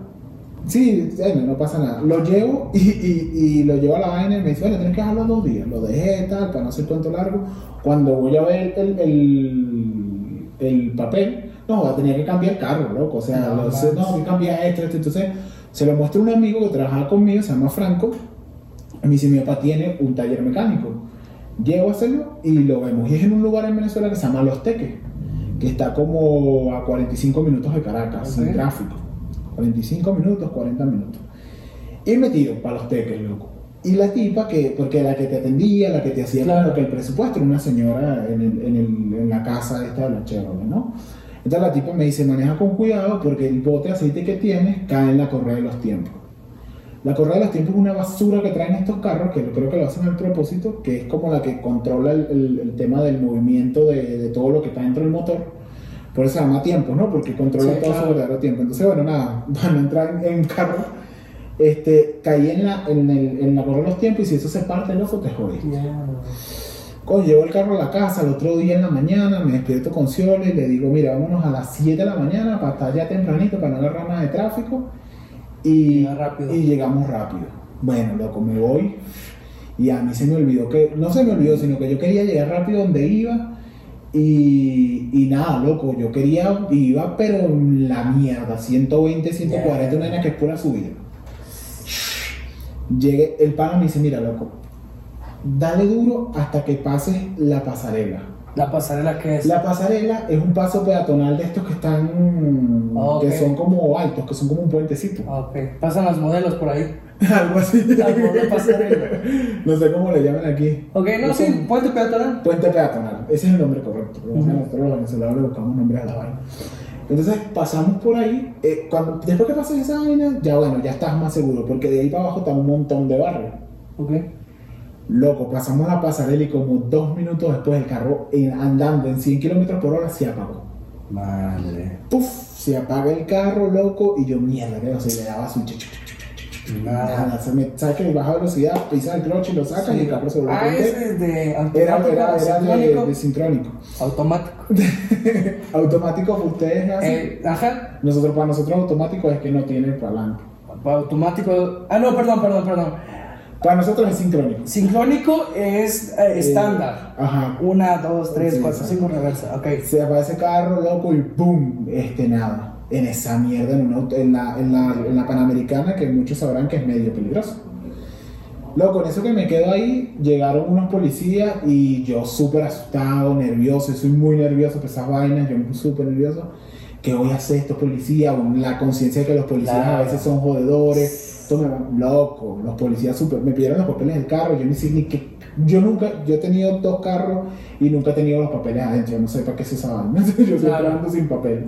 Sí, bueno, no pasa nada. Lo llevo y, y, y lo llevo a la vaina y me dice, bueno, tienes que dejarlo dos días. Lo dejé tal, para no hacer cuento largo. Cuando voy a ver el, el, el papel, no, tenía que cambiar el carro, loco. O sea, No, lo- no, que cambiar esto, esto. Entonces, se lo muestro a un amigo que trabajaba conmigo, se llama Franco. Y me dice, mi papá tiene un taller mecánico. Llego a hacerlo y lo vemos. Y es en un lugar en Venezuela que se llama Los Teques, que está como a 45 minutos de Caracas, sin tráfico. 45 minutos, 40 minutos. Y me tiro para Los Teques, loco. Y la tipa, que, porque la que te atendía, la que te hacía Claro. que el presupuesto, era una señora en, el- en, el- en la casa esta de la Chevrolet, ¿no? Entonces la tipa me dice, maneja con cuidado porque el bote de aceite que tienes cae en la correa de los tiempos. La correa de los tiempos es una basura que traen estos carros, que creo que lo hacen al propósito, que es como la que controla el tema del movimiento de, de todo lo que está dentro del motor. Por eso se llama tiempo, ¿no? Porque controla Sí, todo claro. su verdadero tiempo. Entonces, bueno, nada, van a entrar en, en carro. Este, caí en la, en, el- en la correa de los tiempos y si eso se parte, loco, te jodiste. Coño, llevo el carro a la casa el otro día en la mañana, me despierto con Ciole y le digo, mira, vámonos a las 7 de la mañana para estar ya tempranito, para no agarrar nada de tráfico. Y, rápido. y llegamos rápido. Bueno, loco, me voy. Y a mí se me olvidó que, no se me olvidó, sino que yo quería llegar rápido donde iba. Y, y nada, loco, yo quería, iba pero en la mierda, 120, 140, Yeah. una vaina que es pura subida. Llegué, el pana me dice, mira, loco, dale duro hasta que pases la pasarela. La pasarela que es. La pasarela es un paso peatonal de estos que están, Ah, que son como altos, que son como un puentecito. Ah, Ok. Pasan los modelos por ahí. Algo así. No sé cómo le llaman aquí. Ok, no, sí, puente peatonal. Puente peatonal, ese es el nombre correcto. Nosotros los venezolanos le buscamos nombre a la vaina. Entonces pasamos por ahí. eh, cuando, después que pasas esa vaina, ya bueno, ya estás más seguro, porque de ahí para abajo está un montón de barrios. Ok. Loco, pasamos la pasarela y como dos minutos después el carro en- andando en 100 kilómetros por hora se apagó. Madre. Puf, se apaga el carro, loco, y yo mierda, que no sé, le daba su chicho. Nada. Se me, sabes que baja velocidad, pisa el clutch y lo sacas y el carro se vuelve Ah, ese es de Era, automático, era, era de, sincrónico, de sincrónico. automático. Automático ustedes hacen. Eh, ajá. Nosotros, para nosotros automático es que no tiene palanca. Automático. Ah, no, perdón, perdón, perdón. Para nosotros es sincrónico. Sincrónico es eh, estándar. Ajá. Una, dos, tres, Sí, cuatro, cinco, reversa. Ok. Se aparece carro, loco, y ¡boom! Este, nada. En esa mierda, en, un auto- en, la, en, la, en la Panamericana, que muchos sabrán que es medio peligroso. Loco, en eso que me quedo ahí, llegaron unos policías y yo súper asustado, nervioso, soy muy nervioso por esas vainas, yo súper nervioso. ¿Qué voy a hacer estos policías? La conciencia de que los policías a veces son jodedores. Esto me va loco. Los policías super, me pidieron los papeles del carro. Yo ni sé ni qué. Yo nunca, yo he tenido dos carros y nunca he tenido los papeles adentro. Yo no sé para qué es esa vaina. Yo siempre Claro. ando sin papel.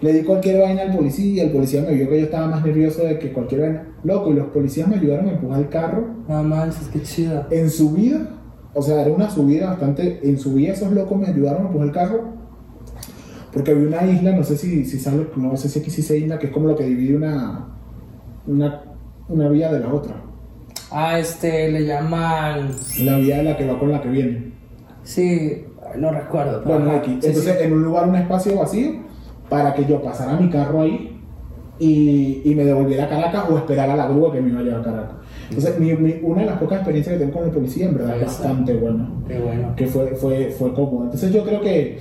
Le di cualquier vaina al policía y el policía me vio que yo estaba más nervioso de que cualquier vaina. Loco, y los policías me ayudaron a empujar el carro No manches, qué chido. en subida. O sea, era una subida bastante. En subida, esos locos me ayudaron a empujar el carro. Porque había una isla, no sé si, si sabe, no sé si aquí sí se isla, que es como lo que divide una, una, una vía de la otra. Ah, este, le llaman. La vía de la que va con la que viene. Sí, no recuerdo. Bueno, ajá, aquí. Entonces, sí. en un lugar, un espacio vacío, para que yo pasara mi carro ahí y, y me devolviera a Caracas o esperara a la grúa que me iba a llevar a Caracas. Entonces, mi- mi- una de las pocas experiencias que tengo con el policía, en verdad, es bastante buena. Qué bueno. que fue, fue, fue cómodo. Entonces yo creo que,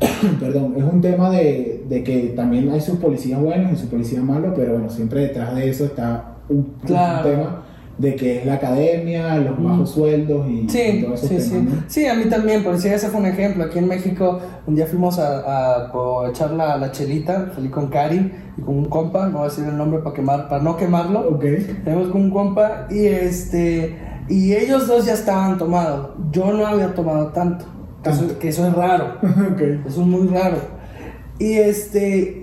perdón, es un tema de, de que también hay sus policías buenos y sus policías malos, pero bueno, siempre detrás de eso está un, tema de que es la academia, los Mm. bajos sueldos y, y Sí, todos esos sí, sí. ¿no? Sí, a mí también, por decir, ese fue un ejemplo. Aquí en México, un día fuimos a, a por echar la, la chelita, salí con Cari y con un compa, no voy a decir el nombre para quemar, para no quemarlo. Ok. Tenemos con un compa y este y ellos dos ya estaban tomados. Yo no había tomado tanto. Que eso, que eso es raro. ok. Eso es muy raro. Y este.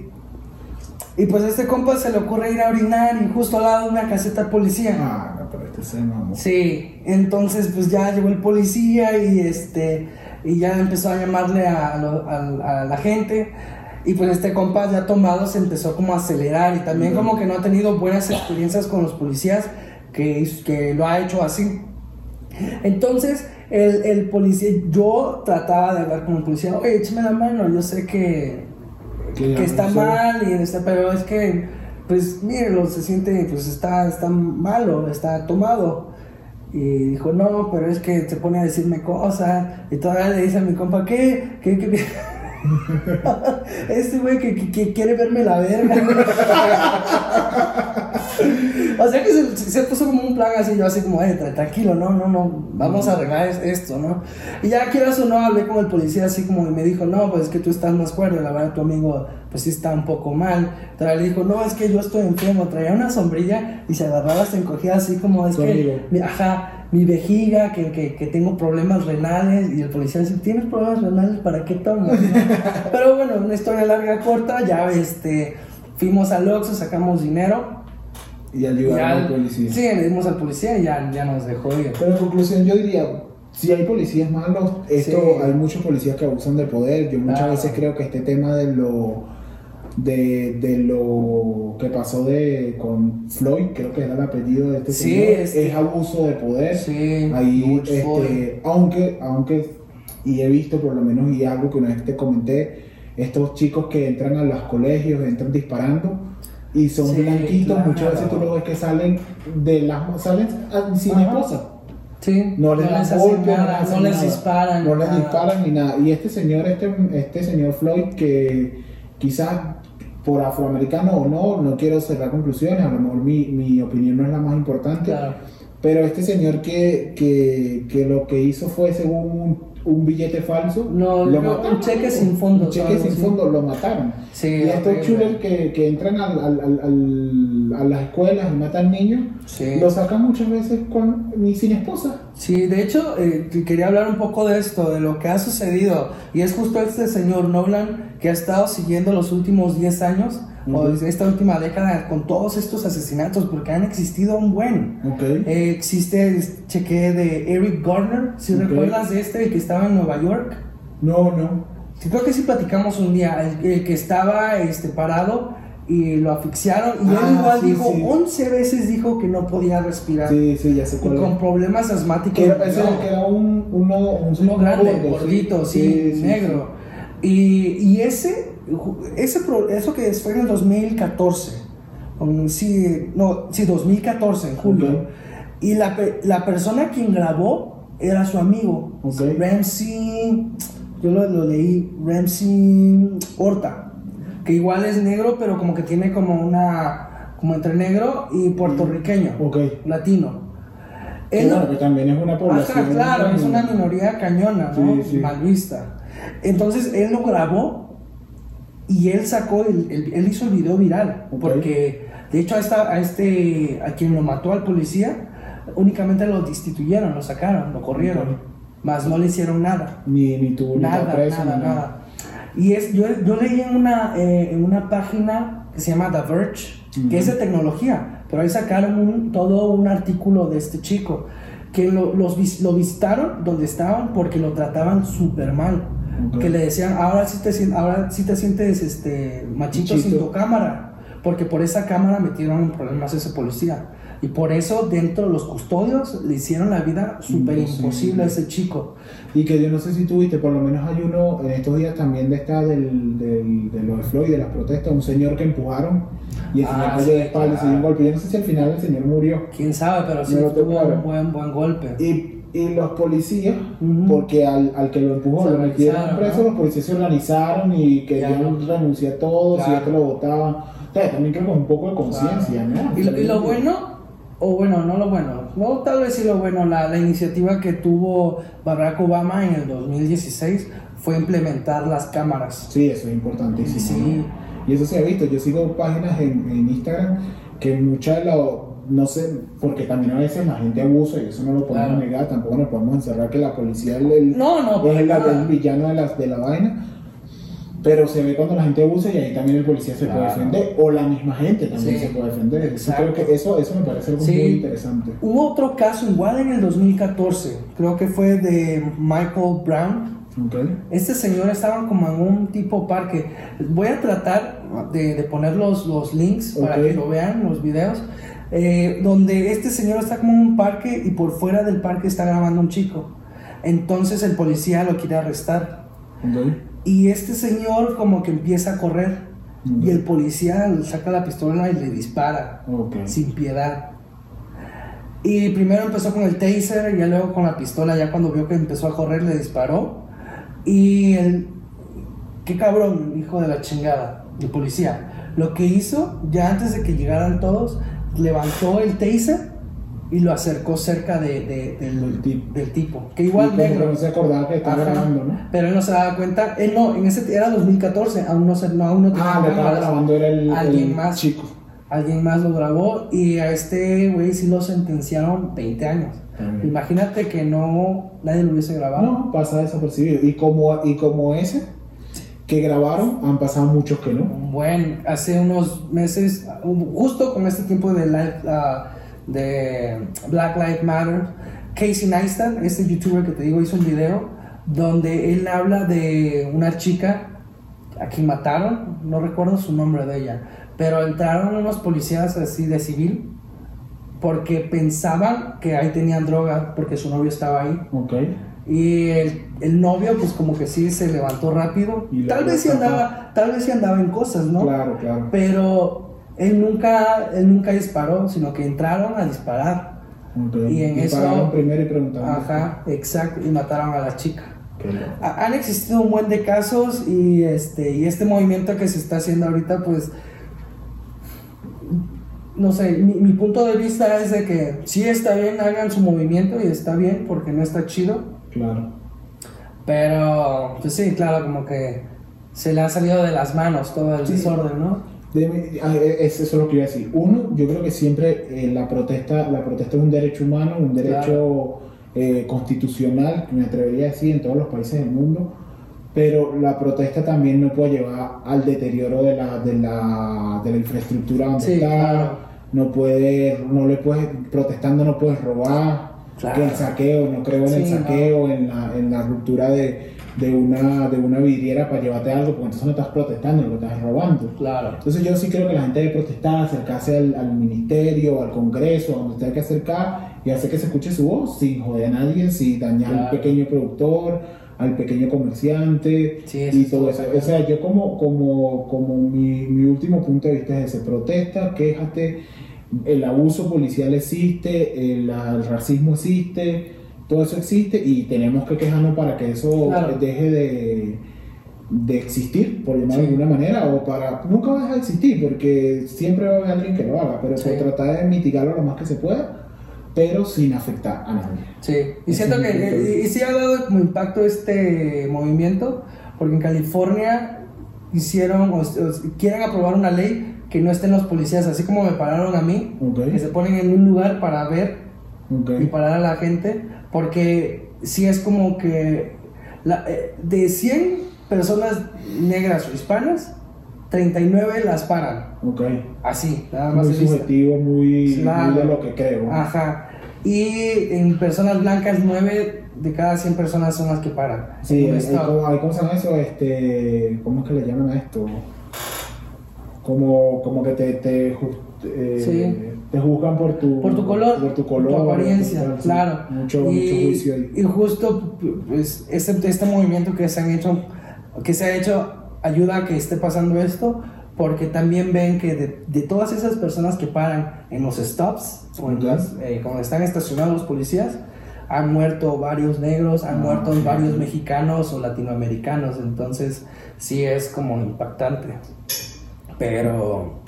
Y pues a este compa se le ocurre ir a orinar y justo al lado de una caseta de policía. Ah, no, pero este se mamó. Sí, entonces pues ya llegó el policía y este y ya empezó a llamarle a, lo- a- a la gente y pues este compa ya tomado se empezó como a acelerar y también como que no ha tenido buenas experiencias con los policías que, que lo ha hecho así. Entonces el, el policía, yo trataba de hablar con el policía, oye, échame la mano, yo sé que, Que que está no mal y está, pero es que pues mírelo, se siente pues está está malo, está tomado. Y dijo, "No, pero es que se pone a decirme cosas." Y todavía le dice a mi compa, "¿Qué? ¿Qué qué?" este güey que, que- que quiere verme la verga. o sea que se, se puso como un plan así, yo así como, eh, tra- tranquilo, no, no, no, vamos a arreglar es- esto, ¿no? Y ya quieras o no, hablé con el policía así como y me dijo, no, pues es que tú estás más cuerdo, la verdad tu amigo pues sí está un poco mal. Todavía le dijo, no, es que yo estoy enfermo, traía una sombrilla y se agarraba, se encogía así como, es que, mi, ajá, mi vejiga, que, que, que tengo problemas renales y el policía dice, ¿tienes problemas renales? ¿Para qué tomas? no?" Pero bueno, una historia larga, corta, ya este, fuimos al Oxxo, sacamos dinero. Y ya- al policía. Sí, le dimos al policía y ya, ya nos dejó ir. Pero en conclusión, yo diría, si hay policías malos, esto Sí. hay muchos policías que abusan de poder. Yo muchas Claro. veces creo que este tema de lo de, de lo que pasó de con Floyd, creo que era el apellido de este Sí, señor, este- es abuso de poder. Sí, Ahí, este, aunque, aunque, y he visto por lo menos, y algo que una vez te comenté, estos chicos que entran a los colegios, entran disparando y son Sí, blanquitos, claro. muchas veces tú los ves que salen de las salen sin Ajá. esposa. Sí, No les dan hacen golpes, nada, no les nada. disparan. No les disparan ni nada. Y este señor, este, este señor Floyd, que quizás por afroamericano o no, no quiero cerrar conclusiones, a lo mejor mi, mi opinión no es la más importante. Claro. Pero este señor que, que, que lo que hizo fue, según un, un billete falso. No, lo creo un cheque sin fondo, Un cheque sin así. fondo, lo mataron. Sí, y estos chulos que, que entran al, al- al- a las escuelas y matan niños, Sí. lo sacan muchas veces con, y sin esposa. Sí, de hecho, eh, quería hablar un poco de esto, de lo que ha sucedido. Y es justo este señor Nolan que ha estado siguiendo los últimos 10 años, o desde esta última década, con todos estos asesinatos, porque han existido un buen. Ok. Eh, existe, cheque de Eric Garner, si Ok. recuerdas de este, el que estaba en Nueva York. No, no. Sí, creo que sí platicamos un día, el, el que estaba este, parado y lo asfixiaron. Y él Ah, igual sí, dijo, sí. 11 veces dijo que no podía respirar. Sí, sí, ya Y cuál con problemas asmáticos. Que era, ese no. era- que era un, uno, un Uno grande, gordito, sí, negro. Y, y ese, ese, pro- eso que fue en el 2014, um, sí, no, sí, 2014, en julio. Ok. Y la, la persona quien grabó era su amigo, Ok. Ramsey, yo lo, lo leí, Ramsey Horta, que igual es negro, pero como que tiene como una, como entre negro y puertorriqueño, Ok. latino. Él bueno, que también es una población. Ajá, claro, es una minoría cañona, ¿no? Sí, sí. Mal vista. Entonces él lo grabó y él sacó, el, el- él hizo el video viral. Ok. Porque de hecho a, esta- a este, a quien lo mató al policía, únicamente lo destituyeron, lo sacaron, lo corrieron. Ok. Más no le hicieron nada. Ni, ni ni Nada, la preso, nada, ni nada. Y es, yo, yo leí en una, eh, en una página que se llama The Verge, que es de tecnología, pero ahí sacaron un- todo un artículo de este chico, que lo, los, lo visitaron donde estaban porque lo trataban súper mal. Que le decían, ahora sí te, ahora sí te sientes este, machito, sin tu cámara, porque por esa cámara metieron en problemas a ese policía. Y por eso dentro de los custodios le hicieron la vida súper Imposible. a ese chico. Y que yo no sé si tuviste, por lo menos hay uno en estos días también de esta del, del, de lo de Floyd, de las protestas, un señor que empujaron y el señor Ah, cayó sí, de espalda y se dio un claro. golpe. Yo no sé si al final el señor murió. Quién sabe, pero sí No tuvo un buen, buen golpe. Y, y los policías, Ujú. porque al, al que lo empujó lo metieron preso, ¿no? los policías se organizaron y querían Claro. renunciar a todos y Claro. ya que lo votaban. O sea, también creo que un poco de conciencia, ¿no? Y lo, y lo bueno, o bueno, no lo bueno, no tal vez sí lo bueno, la, la iniciativa que tuvo Barack Obama en el 2016 fue implementar las cámaras. Sí, eso es importantísimo. Sí. Y eso se ha visto. Yo sigo páginas en, en Instagram que muchas de lo no sé, porque también a veces la gente abusa y eso no lo podemos Claro. negar, tampoco nos podemos encerrar que la policía es el, No, no, es el, para nada. el villano de la, de la vaina. Pero se ve cuando la gente abusa y ahí también el policía se puede Claro. defender, o la misma gente también Sí. se puede defender. Creo que eso, eso me parece algo Sí. muy interesante. Hubo otro caso igual en el 2014, creo que fue de Michael Brown. ¿Ok? Este señor estaba como en un tipo parque. Voy a tratar de, de poner los, los links para Ok. que lo vean, los videos. Eh, donde este señor está como en un parque y por fuera del parque está grabando un chico. Entonces el policía lo quiere arrestar. Y este señor como que empieza a correr. Ok. Y el policía le saca la pistola y le dispara Ok. sin piedad. Y primero empezó con el taser y ya luego con la pistola, ya cuando vio que empezó a correr le disparó. Y el... Qué cabrón, hijo de la chingada, el policía. Lo que hizo, ya antes de que llegaran todos, levantó el taser y lo acercó cerca de, de- del, Del tipo. del tipo. Que igual negro. no se acordaba que estaba grabando, ¿no? Pero él no se daba cuenta. Él no, en ese era 2014, aún no, se, no, aún no tenía Ah, lo estaba grabando era el, Alguien el más. chico. Alguien más lo grabó y a este güey sí lo sentenciaron 20 años. También. Imagínate que no nadie lo hubiese grabado. No, pasa desapercibido. Y como, y como ese que grabaron, han pasado muchos que no. Bueno, hace unos meses, justo con este tiempo de, live, ah, de Black Lives Matter, Casey Neistat, este youtuber que te digo, hizo un video donde él habla de una chica a quien mataron, no recuerdo su nombre de ella, pero entraron unos policías así de civil porque pensaban que ahí tenían droga porque su novio estaba ahí. Ok. Y el, el novio, pues como que sí se levantó rápido. Y Tal vez sí andaba, tal vez sí andaba en cosas, ¿no? Claro, claro. Pero él nunca, él nunca disparó, sino que entraron a disparar. Y en eso- pararon primero y preguntaron. Ajá, exacto, y mataron a la chica. Ha- Han existido un buen de casos y este, y este movimiento que se está haciendo ahorita, pues, no sé, mi, mi punto de vista es de que sí está bien, hagan su movimiento y está bien porque no está chido, Claro. Pero, pues sí, claro, como que se le ha salido de las manos todo el Sí. desorden, ¿no? De- es- eso es lo que iba a decir. Uno, yo creo que siempre eh, la protesta, la protesta es un derecho humano, un derecho eh, constitucional, me atrevería a decir, en todos los países del mundo. Pero la protesta también no puede llevar al deterioro de la, de la, de la infraestructura donde Sí, está. claro. No puede, no le puedes, protestando no puedes robar. Claro. Que el saqueo, no creo en el Sí, saqueo, en, la, en la ruptura de, de, una, de una vidriera para llevarte algo, porque entonces no estás protestando, lo estás robando. Claro. Entonces yo sí creo que la gente debe protestar, acercarse al, al ministerio, al congreso, a donde tenga que acercar y hacer que se escuche su voz sin joder a nadie, sin dañar al Claro. pequeño productor, al pequeño comerciante Sí, y todo eso. O sea, yo como, como, como mi, mi último punto de vista es ese, protesta, quéjate, el abuso policial existe, el, el racismo existe, todo eso existe y tenemos que quejarnos para que eso Claro. deje de, de existir, por llamarlo Sí. de alguna manera, o para... Nunca va a dejar de existir porque siempre va a haber alguien que lo haga, pero Sí. por tratar de mitigarlo lo más que se pueda, pero sin afectar a nadie. Sí, y siento es que y, y sí ha dado como impacto este movimiento, porque en California hicieron o, o quieren aprobar una ley que no estén los policías, así como me pararon a mí, Ok. que se ponen en un lugar para ver Ok. y parar a la gente, porque sí es como que la- eh, de 100 personas negras o hispanas, 39 las paran, Ok. así, nada más Muy subjetivo, muy, Claro. muy de lo que creo. Ajá. Y en personas blancas, 9 de cada 100 personas son las que paran. Sí, como- hay- ¿cómo se llama eso? Este, ¿Cómo es que le llaman a esto? Como, como que te, te, ju- eh, Sí. te juzgan por tu, por tu color, por tu, color, apariencia, por sí. claro. Mucho, y, mucho juicio ahí. y justo pues, este, este movimiento que se han hecho, que se ha hecho, ayuda a que esté pasando esto, porque también ven que de, de todas esas personas que paran en los stops, o en las, eh, cuando están estacionados los policías, han muerto varios negros, han Ah, muerto ok. varios mexicanos o latinoamericanos, entonces sí es como impactante. Pero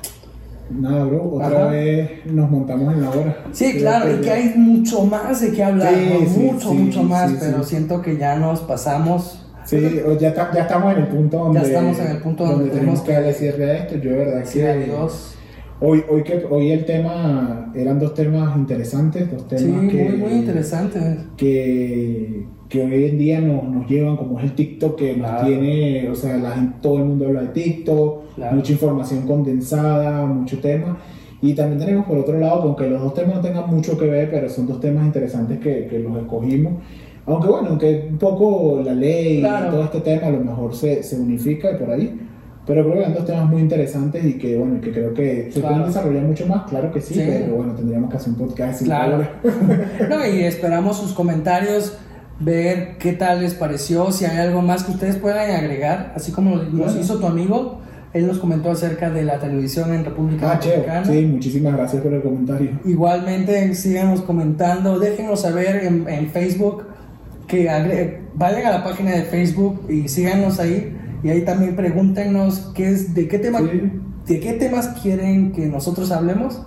Nada, bro, otra Ajá. vez nos montamos en la hora. Sí, Creo claro, y que hay mucho más de qué hablar, Sí, mucho, sí, mucho más, pero siento que ya nos pasamos. Sí, o ya, ya estamos en el punto donde, estamos en el punto donde tenemos tenemos que darle cierre a esto. Yo, de verdad, que adiós. Hoy, hoy, que, hoy el tema eran dos temas interesantes, dos temas Sí, que, muy interesante. que, que hoy en día nos, nos llevan, como es el TikTok, que nos tiene, o sea, la gente, todo el mundo habla de TikTok, Claro. mucha información condensada, mucho tema. Y también tenemos por otro lado, que aunque los dos temas no tengan mucho que ver, pero son dos temas interesantes que, que los escogimos. Aunque bueno, aunque un poco la ley Claro. y todo este tema a lo mejor se, se unifica y por ahí. Pero creo que eran dos temas muy interesantes y que bueno, que creo que se Claro. pueden desarrollar mucho más, claro que sí, Sí. pero bueno, tendríamos que hacer un podcast Claro. No, y esperamos sus comentarios, ver qué tal les pareció, si hay algo más que ustedes puedan agregar, así como nos hizo tu amigo. Él nos comentó acerca de la televisión en República Ah. Dominicana. Sí, muchísimas gracias por el comentario. Igualmente, síganos comentando, déjenos saber en, en Facebook, que agre- vayan a la página de Facebook y síganos ahí. Y ahí también pregúntenos qué es, de, qué tema, Sí. de qué temas quieren que nosotros hablemos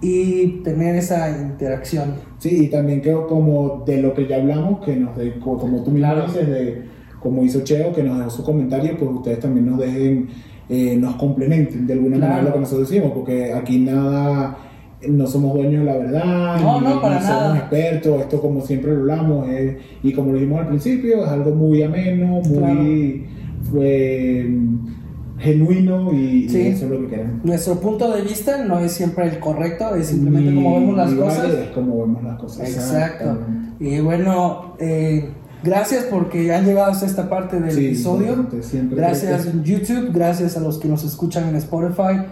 y tener esa interacción. Sí, y también creo como de lo que ya hablamos, que nos de, co- como tú mismo Claro. dices, de, como hizo Cheo, que nos dejó su comentario, pues ustedes también nos dejen, eh, nos complementen de alguna Claro. manera lo que nosotros decimos, porque aquí nada, no somos dueños de la verdad, No, no, para ni somos nada. expertos, esto como siempre lo hablamos, eh, y como lo dijimos al principio, es algo muy ameno, muy fue, genuino, y, y Sí. eso es lo que queremos. Nuestro punto de vista no es siempre el correcto, es simplemente Ni- como vemos las cosas. es como vemos las cosas. Exacto. Y bueno, eh, gracias porque han llegado hasta esta parte del Sí, episodio. Gracias en YouTube, gracias a los que nos escuchan en Spotify.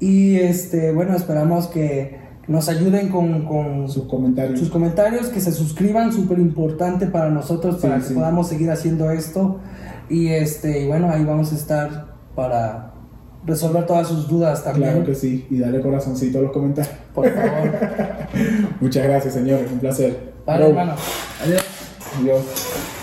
Y este, bueno, esperamos que nos ayuden con, con sus comentarios. sus comentarios, que se suscriban, súper importante para nosotros, Sí, para que sí. podamos seguir haciendo esto. Y este, y bueno, ahí vamos a estar para resolver todas sus dudas también. Claro que sí, y dale corazoncito a los comentarios. Por favor. Muchas gracias, señores, un placer. Vale, Bro, hermano. Adiós. Adiós.